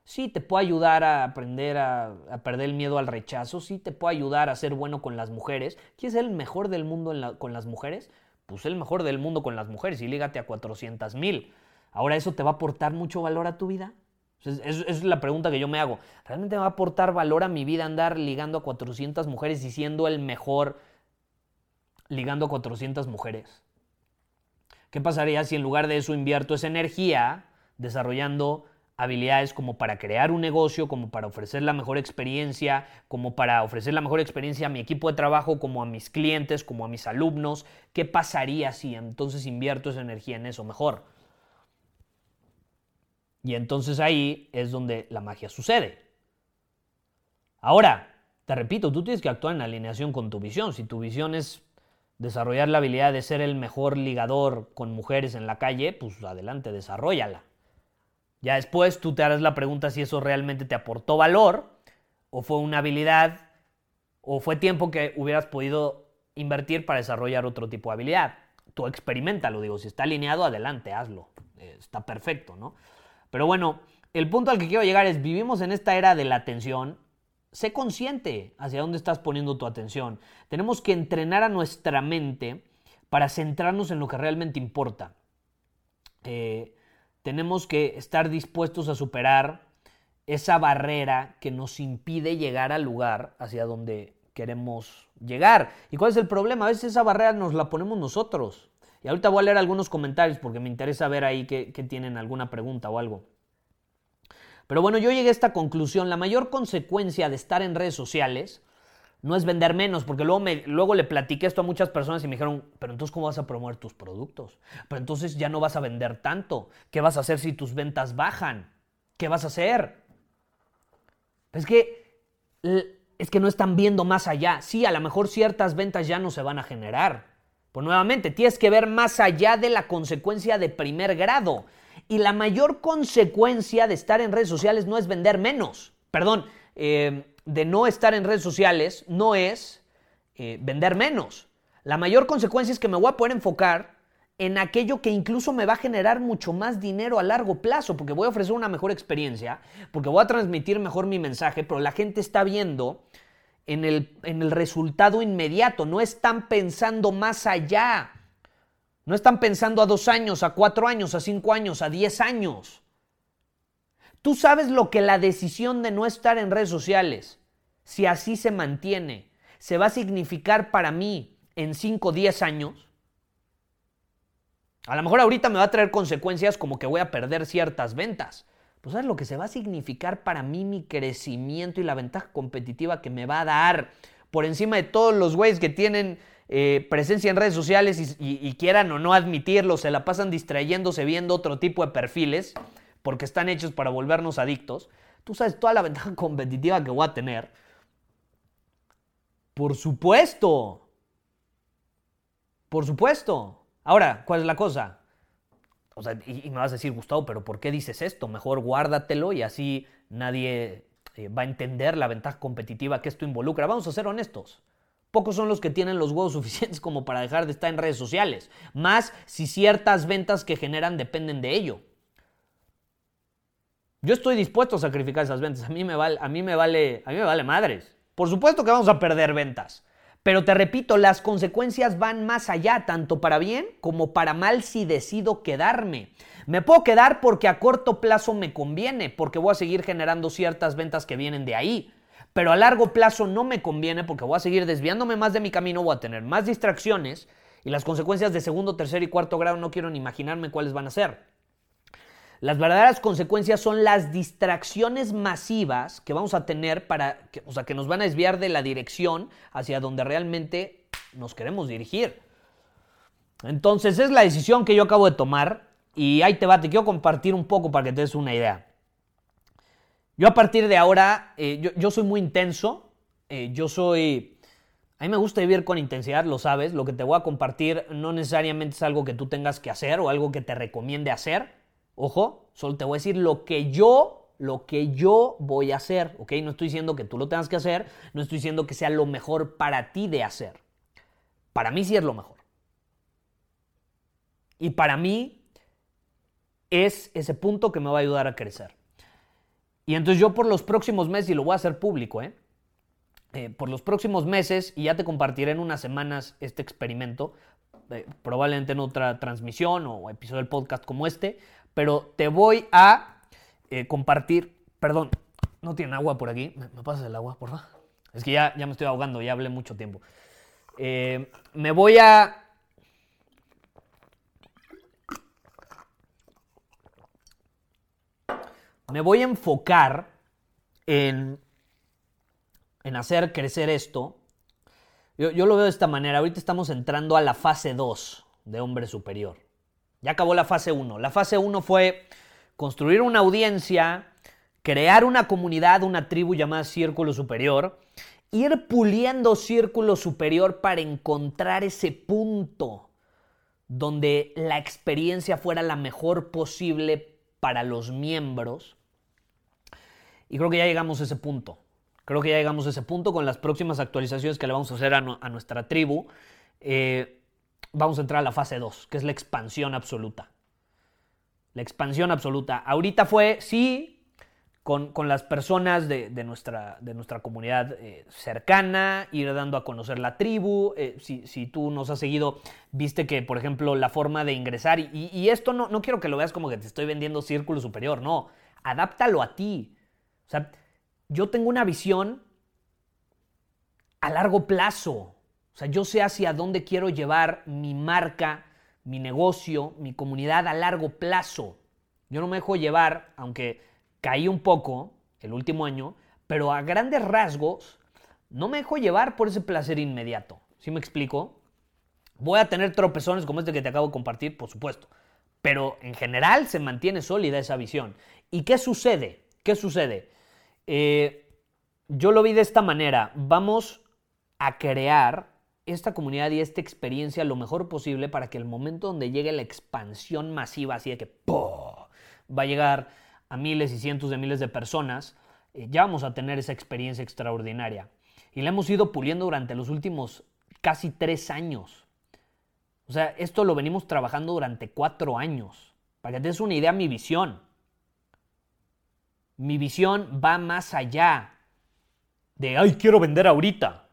Sí, te puede ayudar a aprender a, perder el miedo al rechazo, sí te puede ayudar a ser bueno con las mujeres. ¿Quieres ser el mejor del mundo con las mujeres? Pues el mejor del mundo con las mujeres y lígate a 400 mil. Ahora, ¿eso te va a aportar mucho valor a tu vida? Esa es la pregunta que yo me hago. ¿Realmente me va a aportar valor a mi vida andar ligando a 400 mujeres y siendo el mejor ligando a 400 mujeres? ¿Qué pasaría si en lugar de eso invierto esa energía desarrollando habilidades como para crear un negocio, como para ofrecer la mejor experiencia, como para ofrecer la mejor experiencia a mi equipo de trabajo, como a mis clientes, como a mis alumnos? ¿Qué pasaría si entonces invierto esa energía en eso mejor? Y entonces ahí es donde la magia sucede. Ahora, te repito, tú tienes que actuar en alineación con tu visión. Si tu visión es desarrollar la habilidad de ser el mejor ligador con mujeres en la calle, pues adelante, desarrollala. Ya después tú te harás la pregunta si eso realmente te aportó valor, o fue una habilidad, o fue tiempo que hubieras podido invertir para desarrollar otro tipo de habilidad. Tú lo digo, si está alineado, adelante, hazlo. Eh, está perfecto, ¿no? Pero bueno, el punto al que quiero llegar es, vivimos en esta era de la atención, sé consciente hacia dónde estás poniendo tu atención. Tenemos que entrenar a nuestra mente para centrarnos en lo que realmente importa. Eh, tenemos que estar dispuestos a superar esa barrera que nos impide llegar al lugar hacia donde queremos llegar. ¿Y cuál es el problema? A veces esa barrera nos la ponemos nosotros. Y ahorita voy a leer algunos comentarios porque me interesa ver ahí que, tienen alguna pregunta o algo. Pero bueno, yo llegué a esta conclusión. La mayor consecuencia de estar en redes sociales no es vender menos, porque luego, luego le platiqué esto a muchas personas y me dijeron, pero entonces ¿cómo vas a promover tus productos? Pero entonces ya no vas a vender tanto. ¿Qué vas a hacer si tus ventas bajan? ¿Qué vas a hacer? Es que, es que no están viendo más allá. Sí, a lo mejor ciertas ventas ya no se van a generar. Pues nuevamente, tienes que ver más allá de la consecuencia de primer grado. Y la mayor consecuencia de estar en redes sociales no es vender menos. Perdón, eh, de no estar en redes sociales no es eh, vender menos. La mayor consecuencia es que me voy a poder enfocar en aquello que incluso me va a generar mucho más dinero a largo plazo, porque voy a ofrecer una mejor experiencia, porque voy a transmitir mejor mi mensaje, pero la gente está viendo en el, en el resultado inmediato, no están pensando más allá, no están pensando a dos años, a cuatro años, a cinco años, a diez años. Tú sabes lo que la decisión de no estar en redes sociales, si así se mantiene, se va a significar para mí en cinco o diez años. A lo mejor ahorita me va a traer consecuencias como que voy a perder ciertas ventas. Pues sabes lo que se va a significar para mí mi crecimiento y la ventaja competitiva que me va a dar por encima de todos los güeyes que tienen eh, presencia en redes sociales y, quieran o no admitirlo, se la pasan distrayéndose viendo otro tipo de perfiles porque están hechos para volvernos adictos. Tú sabes toda la ventaja competitiva que voy a tener. Por supuesto. Por supuesto. Ahora, ¿cuál es la cosa? O sea, y, me vas a decir, Gustavo, pero ¿por qué dices esto? Mejor guárdatelo y así nadie eh, va a entender la ventaja competitiva que esto involucra. Vamos a ser honestos. Pocos son los que tienen los huevos suficientes como para dejar de estar en redes sociales. Más si ciertas ventas que generan dependen de ello. Yo estoy dispuesto a sacrificar esas ventas. A mí me vale, a mí me vale, a mí me vale madres. Por supuesto que vamos a perder ventas. Pero te repito, las consecuencias van más allá, tanto para bien como para mal si decido quedarme. Me puedo quedar porque a corto plazo me conviene, porque voy a seguir generando ciertas ventas que vienen de ahí. Pero a largo plazo no me conviene porque voy a seguir desviándome más de mi camino, voy a tener más distracciones y las consecuencias de segundo, tercer y cuarto grado no quiero ni imaginarme cuáles van a ser. Las verdaderas consecuencias son las distracciones masivas que vamos a tener para, o sea, que nos van a desviar de la dirección hacia donde realmente nos queremos dirigir. Entonces, es la decisión que yo acabo de tomar y ahí te va, te quiero compartir un poco para que te des una idea. Yo a partir de ahora, eh, yo, soy muy intenso, eh, yo soy... A mí me gusta vivir con intensidad, lo sabes, lo que te voy a compartir no necesariamente es algo que tú tengas que hacer o algo que te recomiende hacer. Ojo, solo te voy a decir lo que yo, lo que yo voy a hacer, ¿ok? No estoy diciendo que tú lo tengas que hacer, no estoy diciendo que sea lo mejor para ti de hacer. Para mí sí es lo mejor. Y para mí es ese punto que me va a ayudar a crecer. Y entonces yo por los próximos meses, y lo voy a hacer público, ¿eh? eh por los próximos meses, y ya te compartiré en unas semanas este experimento, eh, probablemente en otra transmisión o episodio del podcast como este, pero te voy a eh, compartir, perdón, no tiene agua por aquí, ¿me, pasas el agua, por favor? Es que ya, ya me estoy ahogando, ya hablé mucho tiempo. Me voy a... Me voy a enfocar en, en hacer crecer esto. Yo, yo lo veo de esta manera. Ahorita estamos entrando a la fase 2 de hombre superior. Ya acabó la fase 1. La fase 1 fue construir una audiencia, crear una comunidad, una tribu llamada Círculo Superior, ir puliendo Círculo Superior para encontrar ese punto donde la experiencia fuera la mejor posible para los miembros. Y creo que ya llegamos a ese punto. Creo que ya llegamos a ese punto con las próximas actualizaciones que le vamos a hacer a, nuestra tribu. Eh, vamos a entrar a la fase 2, que es la expansión absoluta. La expansión absoluta. Ahorita fue, sí, con, las personas de, nuestra, de nuestra comunidad eh, cercana, ir dando a conocer la tribu. Eh, si, tú nos has seguido, viste que, por ejemplo, la forma de ingresar, y, esto no, no, quiero que lo veas como que te estoy vendiendo círculo superior, no, adáptalo a ti. O sea, yo tengo una visión a largo plazo. O sea, yo sé hacia dónde quiero llevar mi marca, mi negocio, mi comunidad a largo plazo. Yo no me dejo llevar, aunque caí un poco el último año, pero a grandes rasgos no me dejo llevar por ese placer inmediato. ¿Sí me explico? Voy a tener tropezones como este que te acabo de compartir, por supuesto. Pero en general se mantiene sólida esa visión. ¿Y qué sucede? ¿Qué sucede? Eh, yo lo vi de esta manera. Vamos a crear esta comunidad y esta experiencia lo mejor posible para que el momento donde llegue la expansión masiva, así de que va a llegar a miles y cientos de miles de personas, eh, ya vamos a tener esa experiencia extraordinaria. Y la hemos ido puliendo durante los últimos casi tres años. O sea, esto lo venimos trabajando durante cuatro años. Para que te des una idea, mi visión. Mi visión va más allá de, ay, quiero vender ahorita.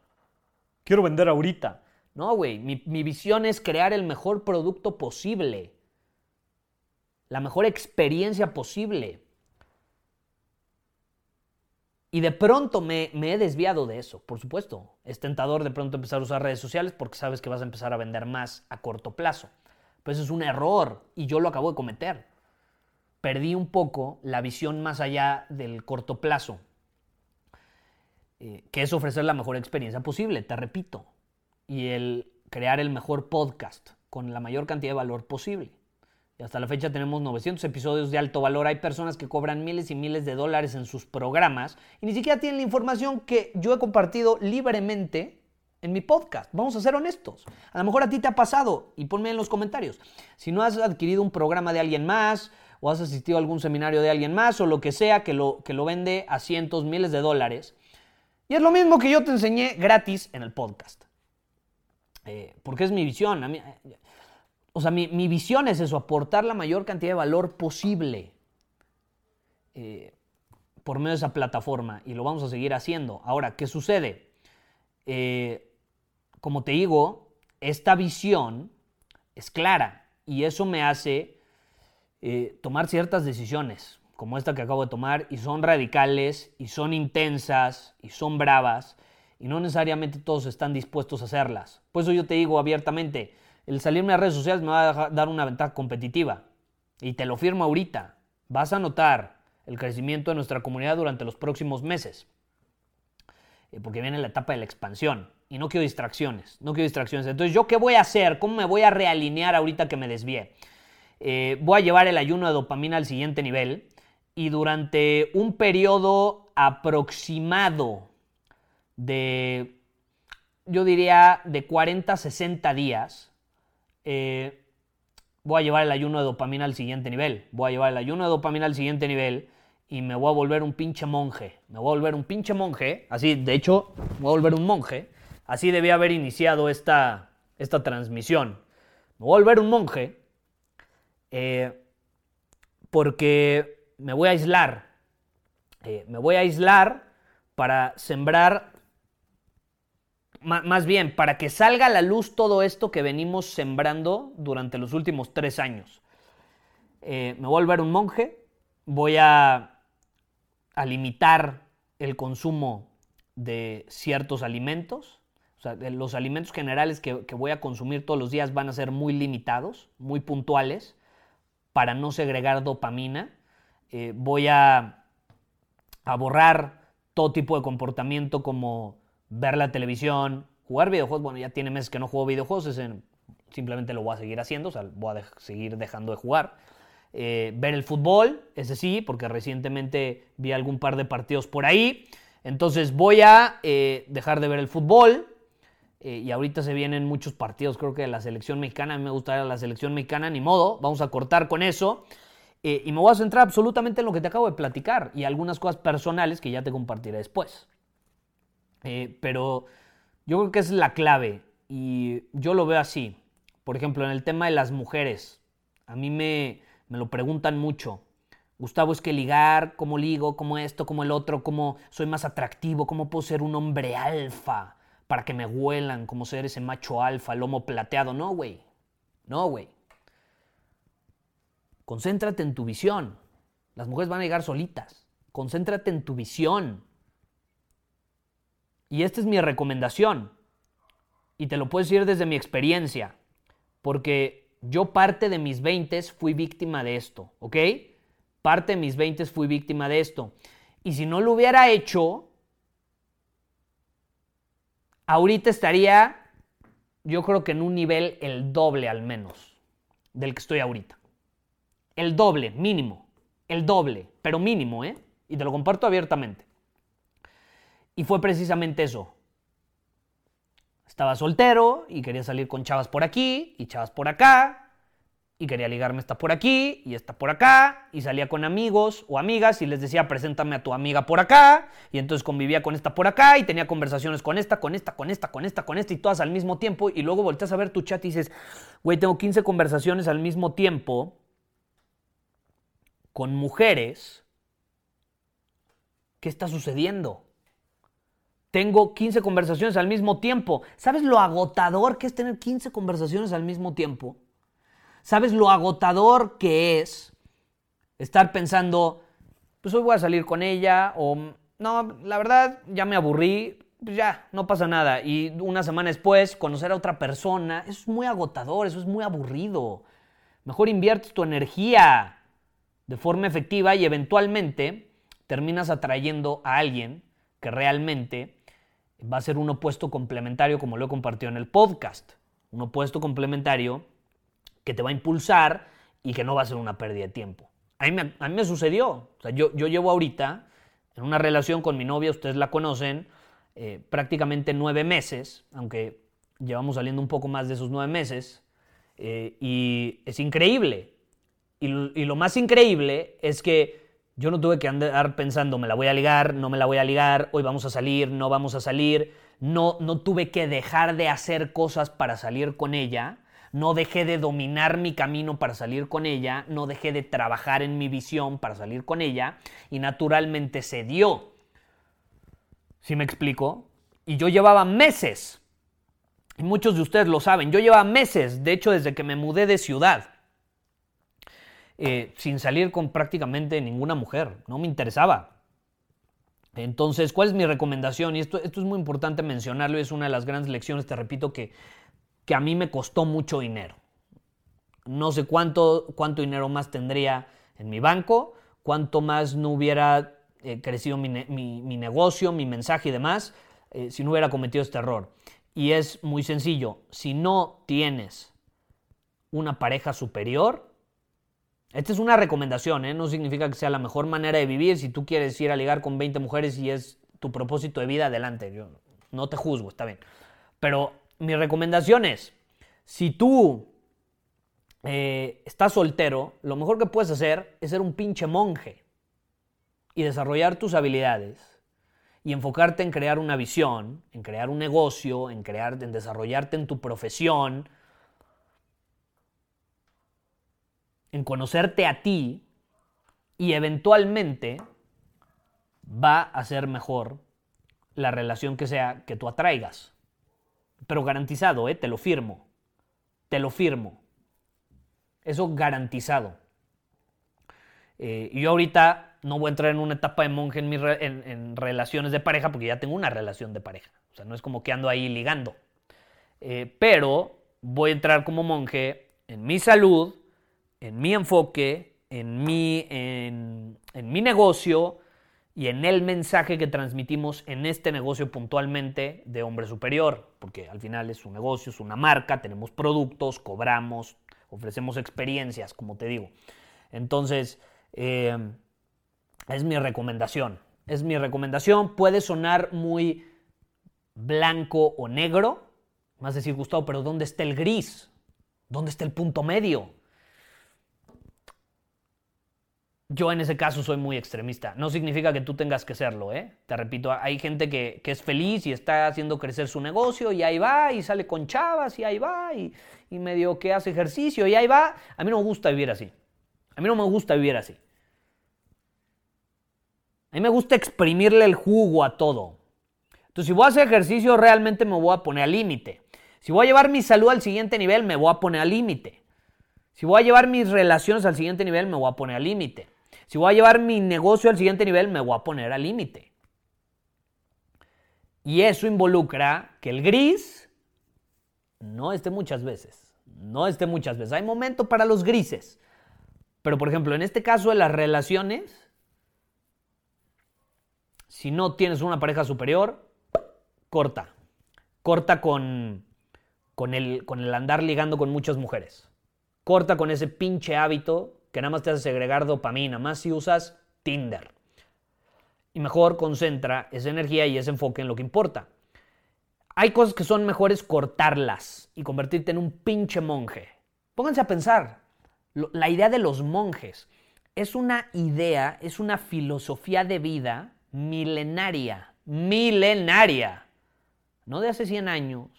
Quiero vender ahorita. No, güey, mi, mi visión es crear el mejor producto posible la mejor experiencia posible. Y de pronto me, he desviado de eso, por supuesto. Es tentador de pronto empezar a usar redes sociales porque sabes que vas a empezar a vender más a corto plazo. Pues es un error y yo lo acabo de cometer. Perdí un poco la visión más allá del corto plazo, eh, que es ofrecer la mejor experiencia posible, te repito, y el crear el mejor podcast con la mayor cantidad de valor posible hasta la fecha tenemos 900 episodios de alto valor. Hay personas que cobran miles y miles de dólares en sus programas y ni siquiera tienen la información que yo he compartido libremente en mi podcast. Vamos a ser honestos. A lo mejor a ti te ha pasado y ponme en los comentarios. Si no has adquirido un programa de alguien más o has asistido a algún seminario de alguien más o lo que sea que lo, que lo vende a cientos, miles de dólares. Y es lo mismo que yo te enseñé gratis en el podcast. Eh, porque es mi visión. A mí, o sea, mi, visión es eso, aportar la mayor cantidad de valor posible eh, por medio de esa plataforma y lo vamos a seguir haciendo. Ahora, ¿qué sucede? Eh, como te digo, esta visión es clara y eso me hace eh, tomar ciertas decisiones, como esta que acabo de tomar, y son radicales, y son intensas, y son bravas, y no necesariamente todos están dispuestos a hacerlas. Por eso yo te digo abiertamente, el salirme a redes sociales me va a dar una ventaja competitiva. Y te lo firmo ahorita. Vas a notar el crecimiento de nuestra comunidad durante los próximos meses. Eh, porque viene la etapa de la expansión. Y no quiero distracciones. No quiero distracciones. Entonces, ¿yo qué voy a hacer? ¿Cómo me voy a realinear ahorita que me desvié? Eh, voy a llevar el ayuno de dopamina al siguiente nivel. Y durante un periodo aproximado de, yo diría, de 40 a 60 días, eh, voy a llevar el ayuno de dopamina al siguiente nivel. Voy a llevar el ayuno de dopamina al siguiente nivel y me voy a volver un pinche monje. Me voy a volver un pinche monje. Así, de hecho, me voy a volver un monje. Así debía haber iniciado esta, esta transmisión. Me voy a volver un monje eh, porque me voy a aislar. Eh, me voy a aislar para sembrar más bien, para que salga a la luz todo esto que venimos sembrando durante los últimos tres años. Eh, me voy a volver un monje, voy a, a limitar el consumo de ciertos alimentos. O sea, los alimentos generales que, voy a consumir todos los días van a ser muy limitados, muy puntuales, para no segregar dopamina. Eh, voy a, a borrar todo tipo de comportamiento como ver la televisión, jugar videojuegos. Bueno, ya tiene meses que no juego videojuegos, simplemente lo voy a seguir haciendo, o sea, voy a seguir dejando de jugar. Eh, ver el fútbol, ese sí, porque recientemente vi algún par de partidos por ahí. Entonces voy a eh, dejar de ver el fútbol. Eh, y ahorita se vienen muchos partidos, creo que la selección mexicana, a mí me gustaría la selección mexicana, ni modo, vamos a cortar con eso. y me voy a centrar absolutamente en lo que te acabo de platicar y algunas cosas personales que ya te compartiré después. Eh, pero yo creo que es la clave y yo lo veo así. Por ejemplo, en el tema de las mujeres, a mí me, me lo preguntan mucho. Gustavo, es que ligar, cómo ligo, como esto, como el otro, cómo soy más atractivo, cómo puedo ser un hombre alfa para que me huelan, como ser ese macho alfa, lomo plateado. No, güey. No, güey. Concéntrate en tu visión. Las mujeres van a llegar solitas. Concéntrate en tu visión. Y esta es mi recomendación. Y te lo puedo decir desde mi experiencia. Porque yo parte de mis 20 fui víctima de esto, ¿ok? Parte de mis 20 fui víctima de esto. Y si no lo hubiera hecho, ahorita estaría, yo creo que en un nivel el doble al menos del que estoy ahorita. El doble, mínimo. El doble, pero mínimo, ¿eh? Y te lo comparto abiertamente. Y fue precisamente eso. Estaba soltero y quería salir con chavas por aquí y chavas por acá. Y quería ligarme esta por aquí y esta por acá. Y salía con amigos o amigas y les decía, preséntame a tu amiga por acá. Y entonces convivía con esta por acá y tenía conversaciones con esta, con esta, con esta, con esta, con esta y todas al mismo tiempo. Y luego volteas a ver tu chat y dices, güey, tengo 15 conversaciones al mismo tiempo con mujeres. ¿Qué está sucediendo? Tengo 15 conversaciones al mismo tiempo. ¿Sabes lo agotador que es tener 15 conversaciones al mismo tiempo? ¿Sabes lo agotador que es estar pensando, pues hoy voy a salir con ella o no, la verdad ya me aburrí, pues ya, no pasa nada. Y una semana después conocer a otra persona, eso es muy agotador, eso es muy aburrido. Mejor inviertes tu energía de forma efectiva y eventualmente terminas atrayendo a alguien que realmente va a ser un opuesto complementario como lo he compartido en el podcast. Un opuesto complementario que te va a impulsar y que no va a ser una pérdida de tiempo. A mí me, a mí me sucedió. Yo, yo, llevo ahorita en una relación con mi novia, ustedes la conocen, eh, prácticamente nueve meses, aunque llevamos saliendo un poco más de esos nueve meses, eh, y es increíble. Y lo más increíble es que yo no tuve que andar pensando, me la voy a ligar, no me la voy a ligar, hoy vamos a salir, no vamos a salir. No, no tuve que dejar de hacer cosas para salir con ella. No dejé de dominar mi camino para salir con ella. No dejé de trabajar en mi visión para salir con ella. Y naturalmente se dio. ¿Sí me explico? Y yo llevaba meses. Y muchos de ustedes lo saben. Yo llevaba meses, de hecho, desde que me mudé de ciudad eh, sin salir con prácticamente ninguna mujer, no me interesaba. Entonces, ¿cuál es mi recomendación? Y esto, esto es muy importante mencionarlo, es una de las grandes lecciones, te repito, que, que a mí me costó mucho dinero. No sé cuánto, cuánto dinero más tendría en mi banco, cuánto más no hubiera eh, crecido mi, negocio, mi mensaje y demás, eh, si no hubiera cometido este error. Y es muy sencillo, si no tienes una pareja superior, esta es una recomendación, ¿eh? no significa que sea la mejor manera de vivir. Si tú quieres ir a ligar con 20 mujeres y es tu propósito de vida, adelante. Yo no te juzgo, está bien. Pero mi recomendación es, si tú eh, estás soltero, lo mejor que puedes hacer es ser un pinche monje y desarrollar tus habilidades y enfocarte en crear una visión, en crear un negocio, en, crear, en desarrollarte en tu profesión, en conocerte a ti y eventualmente va a ser mejor la relación que sea que tú atraigas. Pero garantizado, ¿eh? te lo firmo. Te lo firmo. Eso garantizado. Eh, yo ahorita no voy a entrar en una etapa de monje en, en, relaciones de pareja porque ya tengo una relación de pareja. O sea, no es como que ando ahí ligando. Eh, pero voy a entrar como monje en mi salud, en mi enfoque, en mi, en, mi negocio y en el mensaje que transmitimos en este negocio puntualmente de hombre superior, porque al final es un negocio, es una marca, tenemos productos, cobramos, ofrecemos experiencias, como te digo. Entonces, eh, es mi recomendación. Es mi recomendación. Puede sonar muy blanco o negro. Más decir, Gustavo, pero ¿dónde está el gris? ¿Dónde está el punto medio? Yo en ese caso soy muy extremista. No significa que tú tengas que serlo, ¿eh? Te repito, hay gente que, es feliz y está haciendo crecer su negocio y ahí va y sale con chavas y ahí va y, y medio que hace ejercicio y ahí va. A mí no me gusta vivir así. A mí no me gusta vivir así. A mí me gusta exprimirle el jugo a todo. Entonces, si voy a hacer ejercicio, realmente me voy a poner al límite. Si voy a llevar mi salud al siguiente nivel, me voy a poner al límite. Si voy a llevar mis relaciones al siguiente nivel, me voy a poner al límite. Si voy a llevar mi negocio al siguiente nivel, me voy a poner al límite. Y eso involucra que el gris no esté muchas veces. No esté muchas veces. Hay momento para los grises. Pero, por ejemplo, en este caso de las relaciones, si no tienes una pareja superior, corta. Corta con, con, el, con el andar ligando con muchas mujeres. Corta con ese pinche hábito que nada más te hace segregar dopamina, más si usas Tinder. Y mejor concentra esa energía y ese enfoque en lo que importa. Hay cosas que son mejores cortarlas y convertirte en un pinche monje. Pónganse a pensar, la idea de los monjes es una idea, es una filosofía de vida milenaria, milenaria. No de hace 100 años,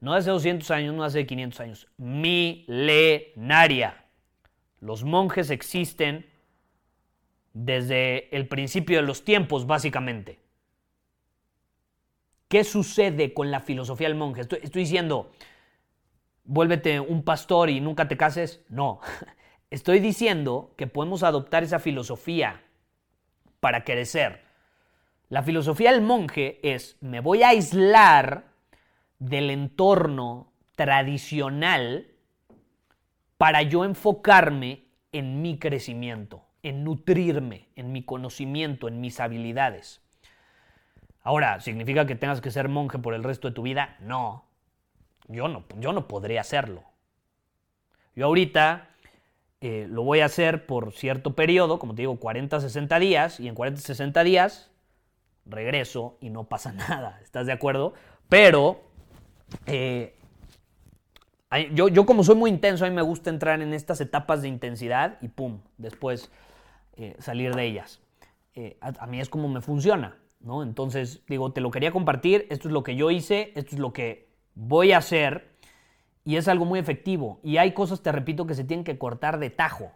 no de hace 200 años, no de hace 500 años, milenaria. Los monjes existen desde el principio de los tiempos, básicamente. ¿Qué sucede con la filosofía del monje? Estoy, diciendo, vuélvete un pastor y nunca te cases. No, estoy diciendo que podemos adoptar esa filosofía para crecer. La filosofía del monje es, me voy a aislar del entorno tradicional para yo enfocarme en mi crecimiento, en nutrirme, en mi conocimiento, en mis habilidades. Ahora, ¿significa que tengas que ser monje por el resto de tu vida? No. Yo no, yo no podría hacerlo. Yo ahorita eh, lo voy a hacer por cierto periodo, como te digo, 40, 60 días, y en 40, 60 días regreso y no pasa nada. ¿Estás de acuerdo? Pero eh, yo, yo, como soy muy intenso, a mí me gusta entrar en estas etapas de intensidad y pum, después eh, salir de ellas. a, mí es como me funciona. ¿no? Entonces, digo, te lo quería compartir, esto es lo que yo hice, esto es lo que voy a hacer y es algo muy efectivo. Y hay cosas, te repito, que se tienen que cortar de tajo.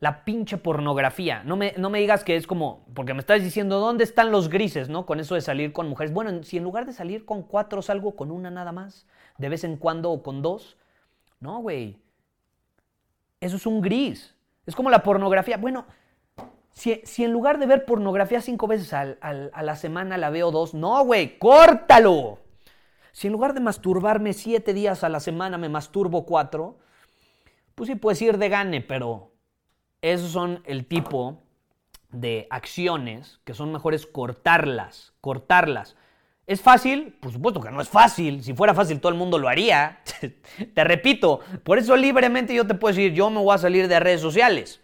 La pinche pornografía. No me, no me digas que es como, porque me estás diciendo, ¿dónde están los grises, no? Con eso de salir con mujeres. Bueno, si en lugar de salir con cuatro salgo con una nada más, de vez en cuando o con dos. No, güey. Eso es un gris. Es como la pornografía. Bueno, si, en lugar de ver pornografía cinco veces a la semana la veo dos, no, güey, córtalo. Si en lugar de masturbarme siete días a la semana me masturbo cuatro, pues sí puedes ir de gane, pero esos son el tipo de acciones que son mejores cortarlas, cortarlas. ¿Es fácil? Por supuesto que no es fácil. Si fuera fácil todo el mundo lo haría. te repito, por eso libremente yo te puedo decir, yo me voy a salir de redes sociales.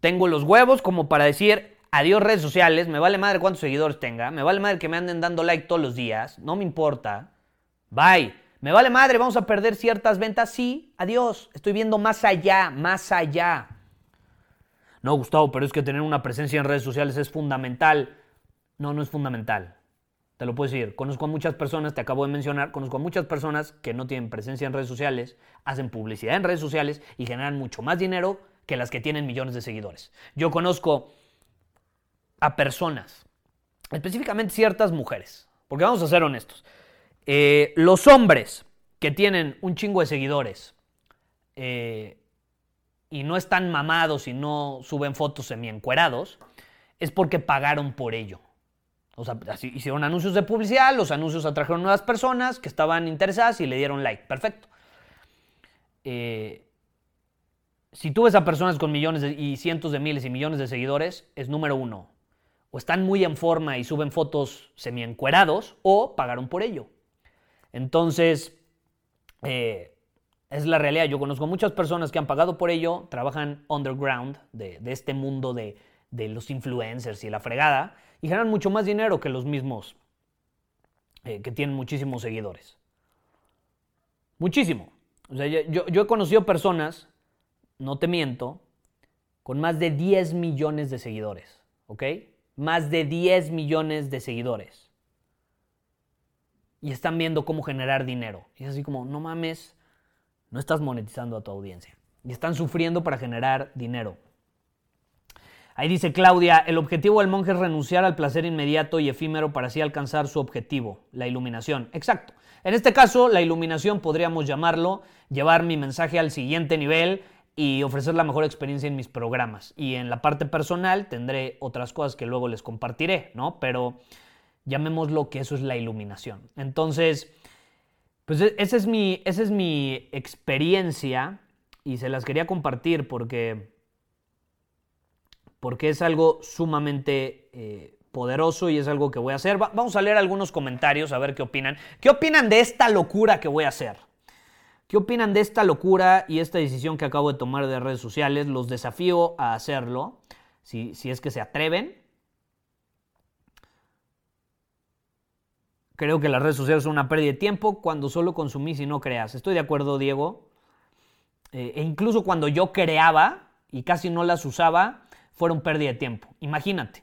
Tengo los huevos como para decir adiós redes sociales, me vale madre cuántos seguidores tenga, me vale madre que me anden dando like todos los días, no me importa. Bye. Me vale madre, vamos a perder ciertas ventas, sí, adiós. Estoy viendo más allá, más allá. No, Gustavo, pero es que tener una presencia en redes sociales es fundamental. No, no es fundamental. Te lo puedo decir. Conozco a muchas personas, te acabo de mencionar, conozco a muchas personas que no tienen presencia en redes sociales, hacen publicidad en redes sociales y generan mucho más dinero que las que tienen millones de seguidores. Yo conozco a personas, específicamente ciertas mujeres, porque vamos a ser honestos, eh, los hombres que tienen un chingo de seguidores eh, y no están mamados y no suben fotos semi-encuerados, es porque pagaron por ello. O sea, hicieron anuncios de publicidad, los anuncios atrajeron nuevas personas que estaban interesadas y le dieron like. Perfecto. Eh, si tú ves a personas con millones y cientos de miles y millones de seguidores, es número uno. O están muy en forma y suben fotos semi-encuerados o pagaron por ello. Entonces, eh, es la realidad. Yo conozco muchas personas que han pagado por ello, trabajan underground de, este mundo de, los influencers y la fregada, y ganan mucho más dinero que los mismos eh, que tienen muchísimos seguidores. Muchísimo. O sea, yo, yo he conocido personas no te miento, con más de 10 millones de seguidores, ¿ok? Más de 10 millones de seguidores. Y están viendo cómo generar dinero. Y es así como, no mames, no estás monetizando a tu audiencia. Y están sufriendo para generar dinero. Ahí dice Claudia, el objetivo del monje es renunciar al placer inmediato y efímero para así alcanzar su objetivo, la iluminación. Exacto. En este caso, la iluminación podríamos llamarlo llevar mi mensaje al siguiente nivel y ofrecer la mejor experiencia en mis programas. Y en la parte personal tendré otras cosas que luego les compartiré, ¿no? Pero llamémoslo que eso es la iluminación. Entonces, pues e-, esa es mi, esa es mi experiencia y se las quería compartir porque, porque es algo sumamente eh, poderoso y es algo que voy a hacer. vamos a leer algunos comentarios a ver qué opinan. ¿Qué opinan de esta locura que voy a hacer? ¿Qué opinan de esta locura y esta decisión que acabo de tomar de redes sociales? Los desafío a hacerlo, si, si es que se atreven. Creo que las redes sociales son una pérdida de tiempo cuando solo consumís y no creas. Estoy de acuerdo, Diego. Eh, e incluso cuando yo creaba y casi no las usaba, fueron pérdida de tiempo. Imagínate.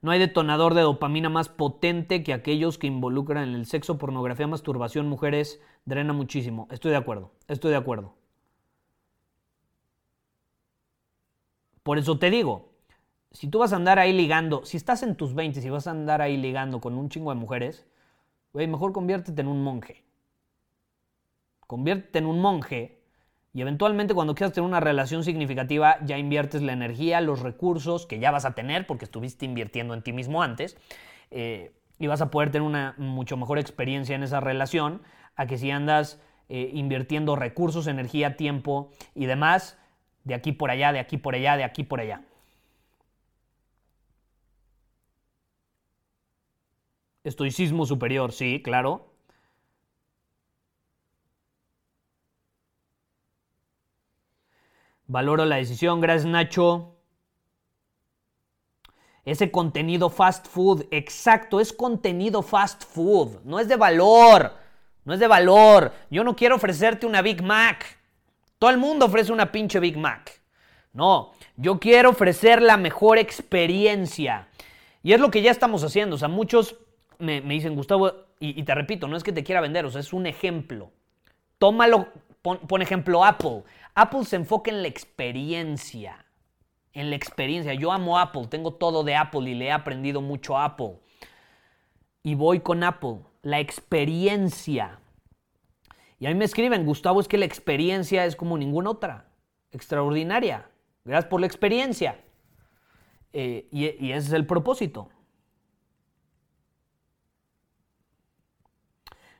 No hay detonador de dopamina más potente que aquellos que involucran en el sexo, pornografía, masturbación, mujeres, drena muchísimo. Estoy de acuerdo, estoy de acuerdo. Por eso te digo, si tú vas a andar ahí ligando, si estás en tus 20 y vas a andar ahí ligando con un chingo de mujeres, güey, mejor conviértete en un monje. Conviértete en un monje y eventualmente cuando quieras tener una relación significativa ya inviertes la energía, los recursos que ya vas a tener porque estuviste invirtiendo en ti mismo antes eh, y vas a poder tener una mucho mejor experiencia en esa relación a que si andas eh, invirtiendo recursos, energía, tiempo y demás de aquí por allá, de aquí por allá, de aquí por allá. Estoicismo superior, sí, claro. Valoro la decisión, gracias Nacho. Ese contenido fast food, exacto, es contenido fast food, no es de valor, no es de valor. Yo no quiero ofrecerte una Big Mac. Todo el mundo ofrece una pinche Big Mac. No, yo quiero ofrecer la mejor experiencia. Y es lo que ya estamos haciendo. O sea, muchos me, dicen, Gustavo, y, te repito, no es que te quiera vender, o sea, es un ejemplo. Tómalo, pon, ejemplo Apple. Apple se enfoca en la experiencia. En la experiencia. Yo amo Apple, tengo todo de Apple y le he aprendido mucho a Apple. Y voy con Apple. La experiencia. Y a mí me escriben, Gustavo, es que la experiencia es como ninguna otra. Extraordinaria. Gracias por la experiencia. Eh, y ese es el propósito.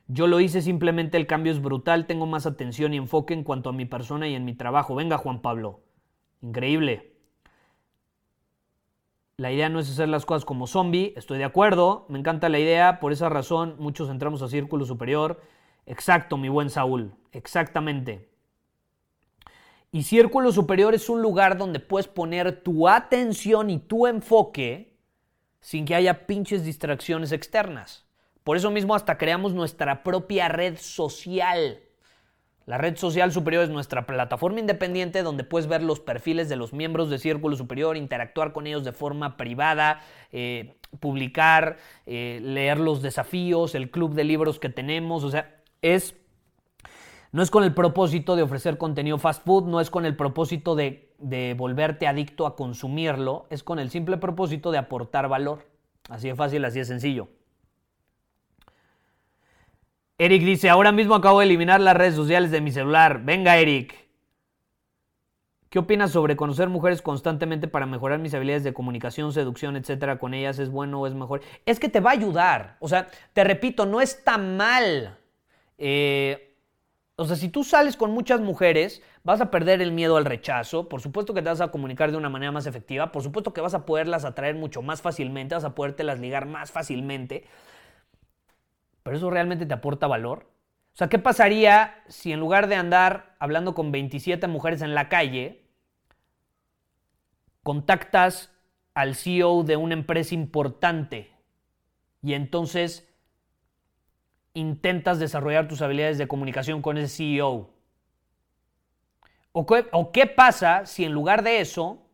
Yo lo hice, simplemente el cambio es brutal, tengo más atención y enfoque en cuanto a mi persona y en mi trabajo. Venga, Juan Pablo. Increíble. La idea no es hacer las cosas como zombie, estoy de acuerdo, me encanta la idea, por esa razón muchos entramos a Círculo Superior. Exacto, mi buen Saúl, exactamente. Y Círculo Superior es un lugar donde puedes poner tu atención y tu enfoque sin que haya pinches distracciones externas. Por eso mismo hasta creamos nuestra propia red social. La red social superior es nuestra plataforma independiente donde puedes ver los perfiles de los miembros de Círculo Superior, interactuar con ellos de forma privada, eh, publicar, eh, leer los desafíos, el club de libros que tenemos. O sea, es no es con el propósito de ofrecer contenido fast food, no es con el propósito de, de, volverte adicto a consumirlo, es con el simple propósito de aportar valor. Así de fácil, así de sencillo. Eric dice, ahora mismo acabo de eliminar las redes sociales de mi celular. Venga, Eric. ¿Qué opinas sobre conocer mujeres constantemente para mejorar mis habilidades de comunicación, seducción, etcétera? ¿Con ellas es bueno o es mejor? Es que te va a ayudar. O sea, te repito, no está mal. Eh, o sea, si tú sales con muchas mujeres, vas a perder el miedo al rechazo. Por supuesto que te vas a comunicar de una manera más efectiva. Por supuesto que vas a poderlas atraer mucho más fácilmente. Vas a podértelas ligar más fácilmente pero eso realmente te aporta valor. O sea, ¿qué pasaría si en lugar de andar hablando con 27 mujeres en la calle, contactas al CEO de una empresa importante y entonces intentas desarrollar tus habilidades de comunicación con ese CEO? ¿O qué, pasa si en lugar de eso,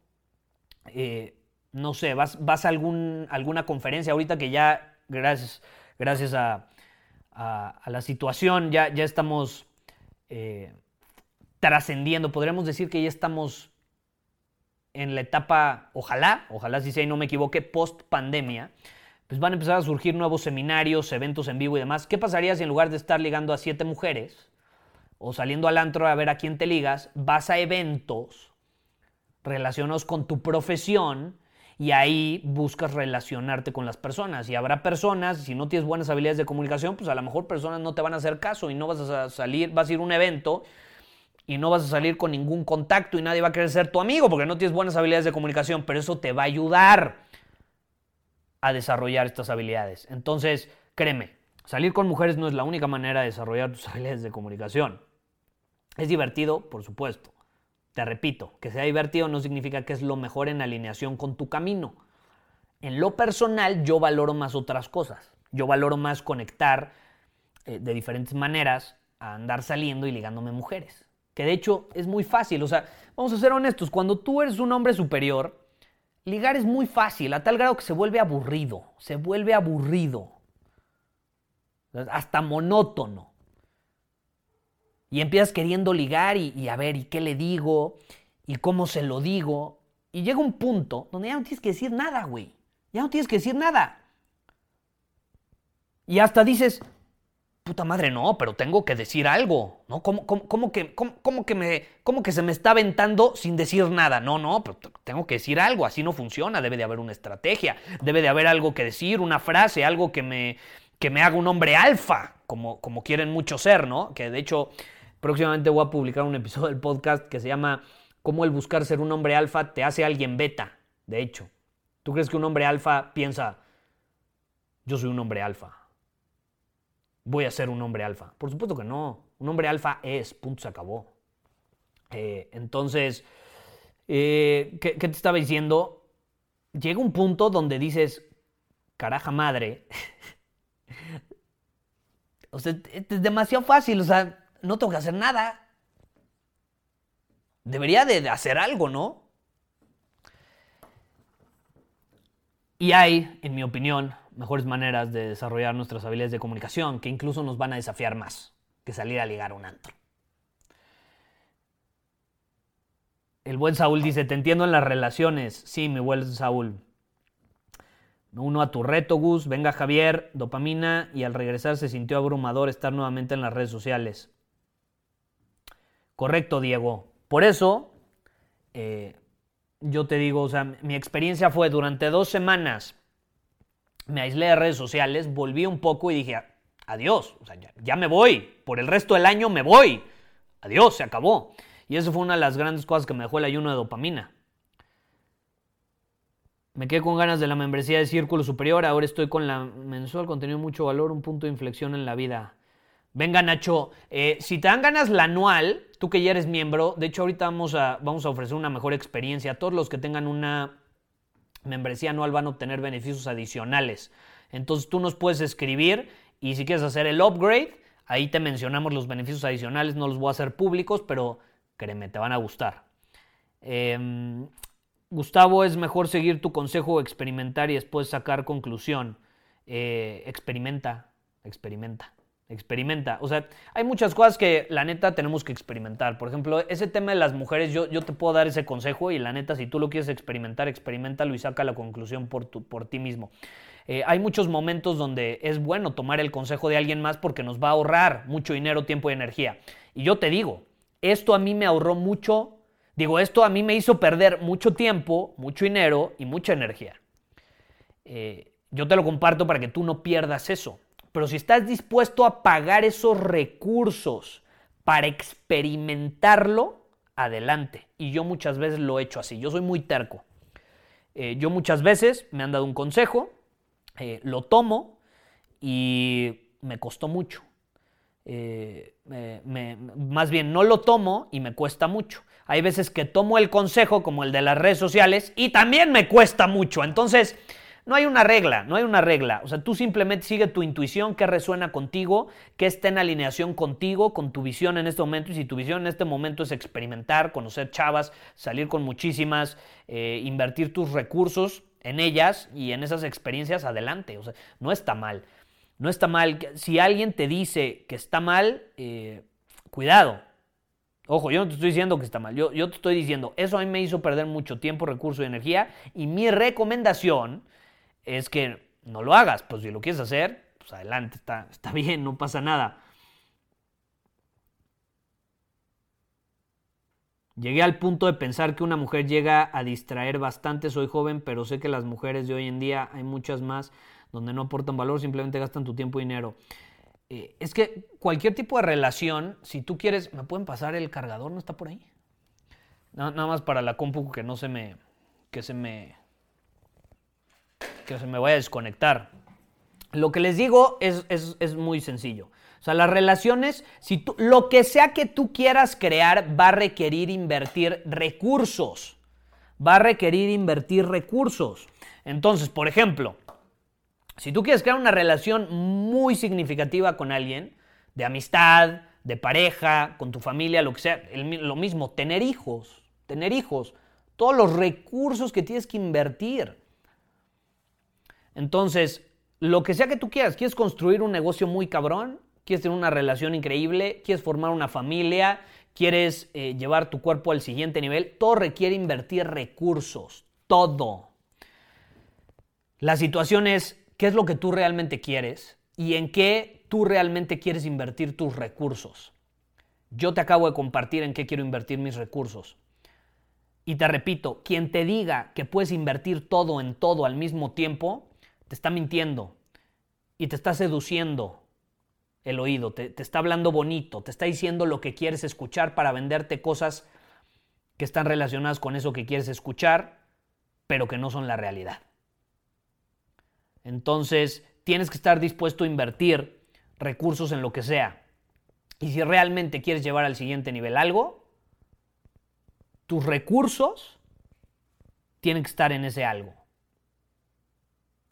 eh, no sé, vas, a algún, alguna conferencia ahorita que ya, gracias, gracias a, a, la situación, ya, ya estamos eh, trascendiendo, podríamos decir que ya estamos en la etapa, ojalá, ojalá si sea y no me equivoque, post pandemia, pues van a empezar a surgir nuevos seminarios, eventos en vivo y demás. ¿Qué pasaría si en lugar de estar ligando a siete mujeres o saliendo al antro a ver a quién te ligas, vas a eventos relacionados con tu profesión y ahí buscas relacionarte con las personas. Y habrá personas, si no tienes buenas habilidades de comunicación, pues a lo mejor personas no te van a hacer caso y no vas a salir, vas a ir a un evento y no vas a salir con ningún contacto y nadie va a querer ser tu amigo porque no tienes buenas habilidades de comunicación, pero eso te va a ayudar a desarrollar estas habilidades. Entonces, créeme, salir con mujeres no es la única manera de desarrollar tus habilidades de comunicación. Es divertido, por supuesto. Te repito, que sea divertido no significa que es lo mejor en alineación con tu camino. En lo personal, yo valoro más otras cosas. Yo valoro más conectar eh, de diferentes maneras andar saliendo y ligándome mujeres. Que de hecho es muy fácil. O sea, vamos a ser honestos, cuando tú eres un hombre superior, ligar es muy fácil, a tal grado que se vuelve aburrido. Se vuelve aburrido. Hasta monótono. Y empiezas queriendo ligar y, a ver, ¿y qué le digo? ¿Y cómo se lo digo? Y llega un punto donde ya no tienes que decir nada, güey. Ya no tienes que decir nada. Y hasta dices, puta madre, no, pero tengo que decir algo, ¿no? ¿Cómo, que, que, me, cómo que se me está aventando sin decir nada? No, no, pero tengo que decir algo, así no funciona, debe de haber una estrategia, debe de haber algo que decir, una frase, algo que me, que me haga un hombre alfa, como, como quieren muchos ser, ¿no? Que de hecho Próximamente voy a publicar un episodio del podcast que se llama Cómo el buscar ser un hombre alfa te hace alguien beta. De hecho, ¿tú crees que un hombre alfa piensa, yo soy un hombre alfa? Voy a ser un hombre alfa. Por supuesto que no. Un hombre alfa es, punto, se acabó. Eh, entonces, eh, ¿qué, ¿qué te estaba diciendo? Llega un punto donde dices, caraja madre. o sea, es demasiado fácil. O sea, no tengo que hacer nada. Debería de hacer algo, ¿no? Y hay, en mi opinión, mejores maneras de desarrollar nuestras habilidades de comunicación que incluso nos van a desafiar más que salir a ligar a un antro. El buen Saúl dice, te entiendo en las relaciones. Sí, mi buen Saúl. Uno a tu reto, Gus. Venga, Javier. Dopamina. Y al regresar se sintió abrumador estar nuevamente en las redes sociales. Correcto, Diego. Por eso, eh, yo te digo, o sea, mi experiencia fue durante dos semanas, me aislé de redes sociales, volví un poco y dije, adiós, o sea, ya, me voy, por el resto del año me voy, adiós, se acabó. Y eso fue una de las grandes cosas que me dejó el ayuno de dopamina. Me quedé con ganas de la membresía de Círculo Superior, ahora estoy con la mensual, contenido mucho valor, un punto de inflexión en la vida. Venga, Nacho, eh, si te dan ganas la anual, tú que ya eres miembro, de hecho ahorita vamos a, vamos a ofrecer una mejor experiencia. Todos los que tengan una membresía anual van a obtener beneficios adicionales. Entonces tú nos puedes escribir y si quieres hacer el upgrade, ahí te mencionamos los beneficios adicionales, no los voy a hacer públicos, pero créeme, te van a gustar. Em, Gustavo, es mejor seguir tu consejo, experimentar y después sacar conclusión. Eh, experimenta, experimenta experimenta. O sea, hay muchas cosas que la neta tenemos que experimentar. Por ejemplo, ese tema de las mujeres, yo, yo te puedo dar ese consejo y la neta, si tú lo quieres experimentar, experimentalo y saca la conclusión por, tu, por ti mismo. Eh, hay muchos momentos donde es bueno tomar el consejo de alguien más porque nos va a ahorrar mucho dinero, tiempo y energía. Y yo te digo, esto a mí me ahorró mucho, digo, esto a mí me hizo perder mucho tiempo, mucho dinero y mucha energía. Eh, yo te lo comparto para que tú no pierdas eso. Pero si estás dispuesto a pagar esos recursos para experimentarlo, adelante. Y yo muchas veces lo he hecho así. Yo soy muy terco. Eh, yo muchas veces me han dado un consejo, eh, lo tomo y me costó mucho. Eh, más bien no lo tomo y me cuesta mucho. Hay veces que tomo el consejo como el de las redes sociales y también me cuesta mucho. Entonces, no hay una regla, no hay una regla. O sea, tú simplemente sigue tu intuición, que resuena contigo, que esté en alineación contigo, con tu visión en este momento. Y si tu visión en este momento es experimentar, conocer chavas, salir con muchísimas, eh, invertir tus recursos en ellas y en esas experiencias, adelante. O sea, no está mal. No está mal. Si alguien te dice que está mal, eh, cuidado. Ojo, yo no te estoy diciendo que está mal, yo, yo te estoy diciendo, eso a mí me hizo perder mucho tiempo, recurso y energía y mi recomendación es que no lo hagas, pues si lo quieres hacer, pues adelante, está, está bien, no pasa nada. Llegué al punto de pensar que una mujer llega a distraer bastante, soy joven, pero sé que las mujeres de hoy en día hay muchas más donde no aportan valor, simplemente gastan tu tiempo y dinero. Eh, es que cualquier tipo de relación, si tú quieres, ¿me pueden pasar el cargador? ¿No está por ahí? Nada, más para la compu que no se me, que se me, que se me vaya a desconectar. Lo que les digo es, es, muy sencillo. O sea, las relaciones, si tú, lo que sea que tú quieras crear va a requerir invertir recursos. Va a requerir invertir recursos. Entonces, por ejemplo, si tú quieres crear una relación muy significativa con alguien, de amistad, de pareja, con tu familia, lo que sea, lo mismo, tener hijos, tener hijos, todos los recursos que tienes que invertir. Entonces, lo que sea que tú quieras, quieres construir un negocio muy cabrón, quieres tener una relación increíble, quieres formar una familia, quieres eh, llevar tu cuerpo al siguiente nivel, todo requiere invertir recursos, todo. La situación es, qué es lo que tú realmente quieres y en qué tú realmente quieres invertir tus recursos. Yo te acabo de compartir en qué quiero invertir mis recursos. Y te repito, quien te diga que puedes invertir todo en todo al mismo tiempo, te está mintiendo y te está seduciendo el oído, te, está hablando bonito, te está diciendo lo que quieres escuchar para venderte cosas que están relacionadas con eso que quieres escuchar, pero que no son la realidad. Entonces, tienes que estar dispuesto a invertir recursos en lo que sea. Y si realmente quieres llevar al siguiente nivel algo, tus recursos tienen que estar en ese algo.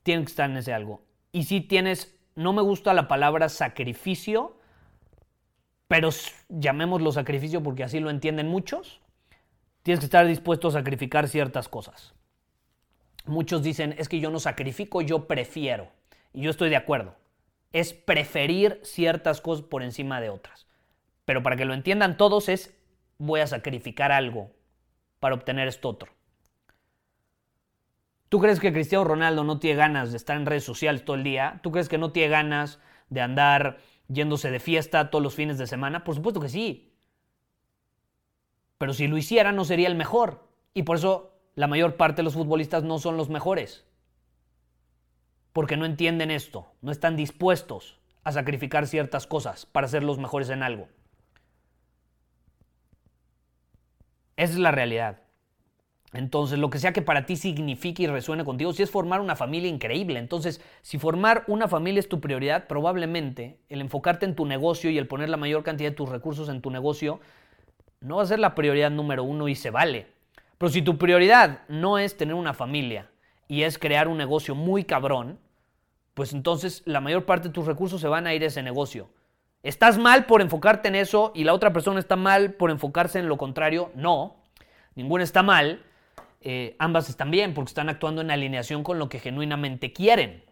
Tienen que estar en ese algo. Y si tienes, no me gusta la palabra sacrificio, pero llamémoslo sacrificio porque así lo entienden muchos, tienes que estar dispuesto a sacrificar ciertas cosas. Muchos dicen, es que yo no sacrifico, yo prefiero. Y yo estoy de acuerdo. Es preferir ciertas cosas por encima de otras. Pero para que lo entiendan todos es, voy a sacrificar algo para obtener esto otro. ¿Tú crees que Cristiano Ronaldo no tiene ganas de estar en redes sociales todo el día? ¿Tú crees que no tiene ganas de andar yéndose de fiesta todos los fines de semana? Por supuesto que sí. Pero si lo hiciera no sería el mejor. Y por eso la mayor parte de los futbolistas no son los mejores. Porque no entienden esto, no están dispuestos a sacrificar ciertas cosas para ser los mejores en algo. Esa es la realidad. Entonces, lo que sea que para ti signifique y resuene contigo, si es formar una familia increíble. Entonces, si formar una familia es tu prioridad, probablemente el enfocarte en tu negocio y el poner la mayor cantidad de tus recursos en tu negocio no va a ser la prioridad número uno y se vale. Pero si tu prioridad no es tener una familia y es crear un negocio muy cabrón, pues entonces la mayor parte de tus recursos se van a ir a ese negocio. ¿Estás mal por enfocarte en eso y la otra persona está mal por enfocarse en lo contrario? No, ninguna está mal. Eh, ambas están bien porque están actuando en alineación con lo que genuinamente quieren.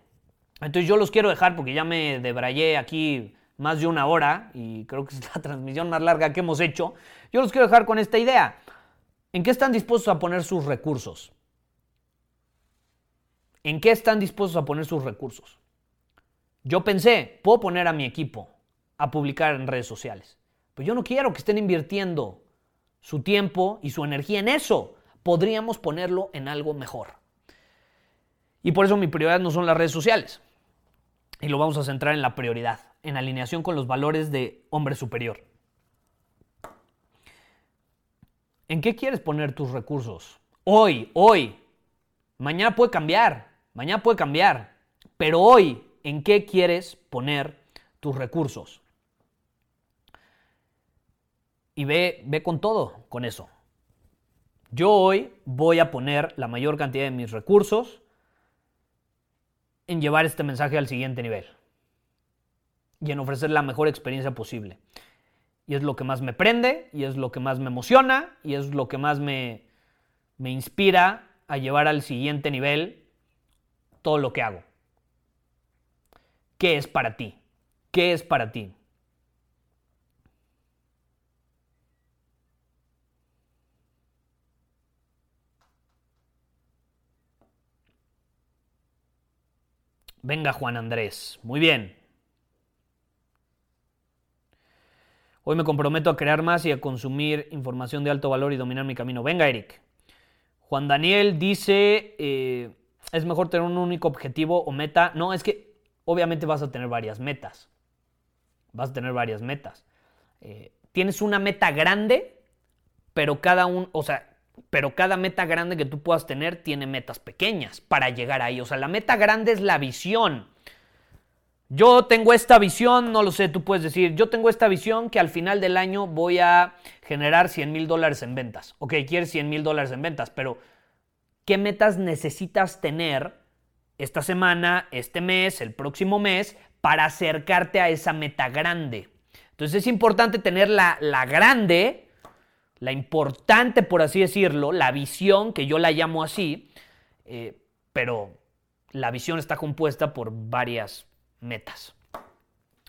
Entonces yo los quiero dejar porque ya me debrayé aquí más de una hora y creo que es la transmisión más larga que hemos hecho. Yo los quiero dejar con esta idea. ¿En qué están dispuestos a poner sus recursos? ¿En qué están dispuestos a poner sus recursos? Yo pensé, puedo poner a mi equipo a publicar en redes sociales, pero yo no quiero que estén invirtiendo su tiempo y su energía en eso. Podríamos ponerlo en algo mejor. Y por eso mi prioridad no son las redes sociales. Y lo vamos a centrar en la prioridad, en alineación con los valores de hombre superior. ¿En qué quieres poner tus recursos? Hoy, hoy. Mañana puede cambiar, mañana puede cambiar. Pero hoy, ¿en qué quieres poner tus recursos? Y ve, ve con todo, con eso. Yo hoy voy a poner la mayor cantidad de mis recursos en llevar este mensaje al siguiente nivel y en ofrecer la mejor experiencia posible. Y es lo que más me prende, y es lo que más me emociona, y es lo que más me, me inspira a llevar al siguiente nivel todo lo que hago. ¿Qué es para ti? ¿Qué es para ti? Venga, Juan Andrés. Muy bien. Hoy me comprometo a crear más y a consumir información de alto valor y dominar mi camino. Venga, Eric. Juan Daniel dice, eh, es mejor tener un único objetivo o meta. No, es que obviamente vas a tener varias metas. Vas a tener varias metas. Eh, tienes una meta grande, pero cada un, o sea, pero cada meta grande que tú puedas tener tiene metas pequeñas para llegar ahí. O sea, la meta grande es la visión. Yo tengo esta visión, no lo sé, tú puedes decir, yo tengo esta visión que al final del año voy a generar 100 mil dólares en ventas. Ok, quieres 100 mil dólares en ventas, pero ¿qué metas necesitas tener esta semana, este mes, el próximo mes, para acercarte a esa meta grande? Entonces es importante tener la, la grande, la importante, por así decirlo, la visión, que yo la llamo así, eh, pero la visión está compuesta por varias metas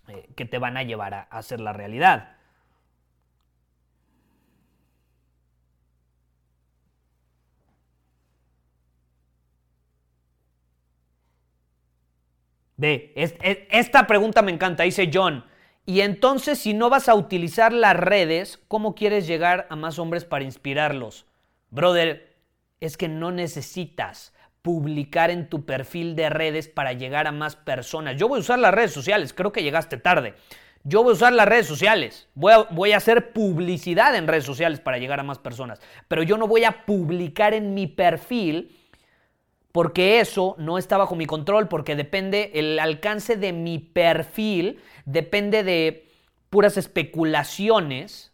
eh, que te van a llevar a, hacer la realidad. Ve, esta pregunta me encanta, dice John. Y entonces, si no vas a utilizar las redes, ¿cómo quieres llegar a más hombres para inspirarlos? Brother, es que no necesitas publicar en tu perfil de redes para llegar a más personas. Yo voy a usar las redes sociales, creo que llegaste tarde. Yo voy a usar las redes sociales, voy a, voy a, hacer publicidad en redes sociales para llegar a más personas, pero yo no voy a publicar en mi perfil porque eso no está bajo mi control, porque depende, el alcance de mi perfil depende de puras especulaciones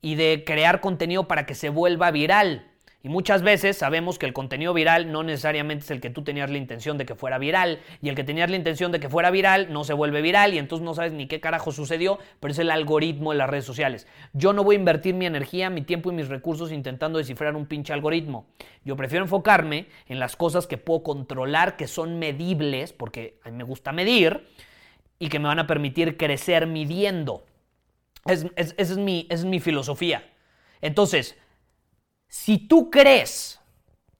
y de crear contenido para que se vuelva viral. Y muchas veces sabemos que el contenido viral no necesariamente es el que tú tenías la intención de que fuera viral. Y el que tenías la intención de que fuera viral no se vuelve viral y entonces no sabes ni qué carajo sucedió, pero es el algoritmo de las redes sociales. Yo no voy a invertir mi energía, mi tiempo y mis recursos intentando descifrar un pinche algoritmo. Yo prefiero enfocarme en las cosas que puedo controlar, que son medibles, porque a mí me gusta medir, y que me van a permitir crecer midiendo. esa es, mi, es mi filosofía. Entonces, si tú crees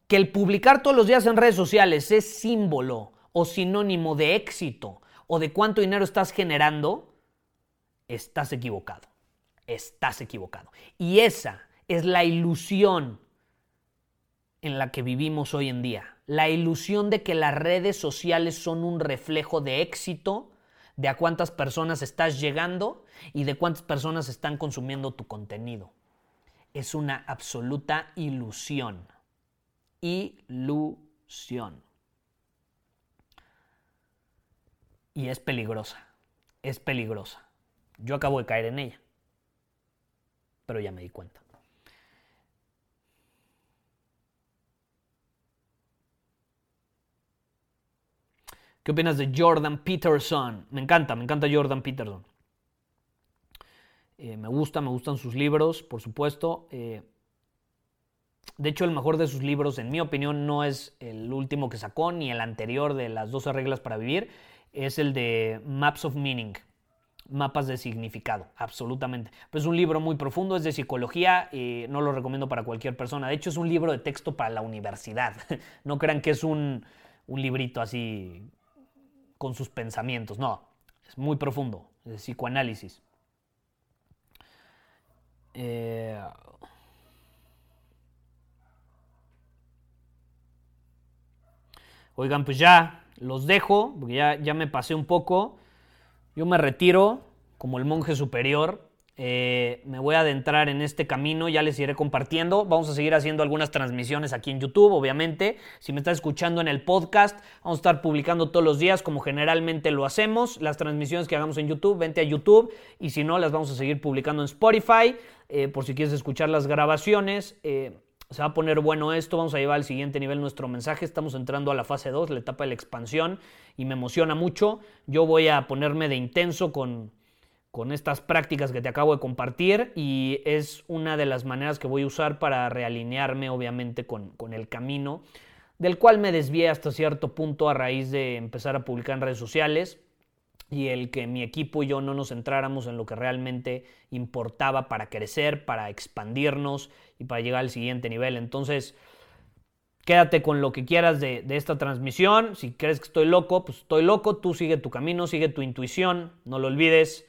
que el publicar todos los días en redes sociales es símbolo o sinónimo de éxito o de cuánto dinero estás generando, estás equivocado. Estás equivocado. Y esa es la ilusión en la que vivimos hoy en día. La ilusión de que las redes sociales son un reflejo de éxito, de a cuántas personas estás llegando y de cuántas personas están consumiendo tu contenido es una absoluta ilusión. Ilusión. Y es peligrosa. Es peligrosa. Yo acabo de caer en ella. Pero ya me di cuenta. ¿Qué opinas de Jordan Peterson? Me encanta, me encanta Jordan Peterson. Eh, me gusta, me gustan sus libros, por supuesto. Eh, de hecho, el mejor de sus libros, en mi opinión, no es el último que sacó ni el anterior de las 12 reglas para vivir, es el de Maps of Meaning, mapas de significado, absolutamente. Pues es un libro muy profundo, es de psicología, y no lo recomiendo para cualquier persona. De hecho, es un libro de texto para la universidad. no crean que es un, un librito así con sus pensamientos, no, es muy profundo, es psicoanálisis. Eh, oigan, pues ya los dejo, porque ya, ya me pasé un poco. Yo me retiro como el monje superior. Eh, me voy a adentrar en este camino, ya les iré compartiendo. Vamos a seguir haciendo algunas transmisiones aquí en YouTube, obviamente. Si me estás escuchando en el podcast, vamos a estar publicando todos los días como generalmente lo hacemos. Las transmisiones que hagamos en YouTube, vente a YouTube. Y si no, las vamos a seguir publicando en Spotify. Eh, por si quieres escuchar las grabaciones. Eh, se va a poner bueno esto, vamos a llevar al siguiente nivel nuestro mensaje, estamos entrando a la fase 2, la etapa de la expansión, y me emociona mucho. Yo voy a ponerme de intenso con, con estas prácticas que te acabo de compartir y es una de las maneras que voy a usar para realinearme obviamente con, con el camino del cual me desvié hasta cierto punto a raíz de empezar a publicar en redes sociales y el que mi equipo y yo no nos centráramos en lo que realmente importaba para crecer, para expandirnos y para llegar al siguiente nivel. Entonces, Quédate con lo que quieras de, de, esta transmisión. Si crees que estoy loco, pues estoy loco. Tú sigue tu camino, sigue tu intuición. No lo olvides.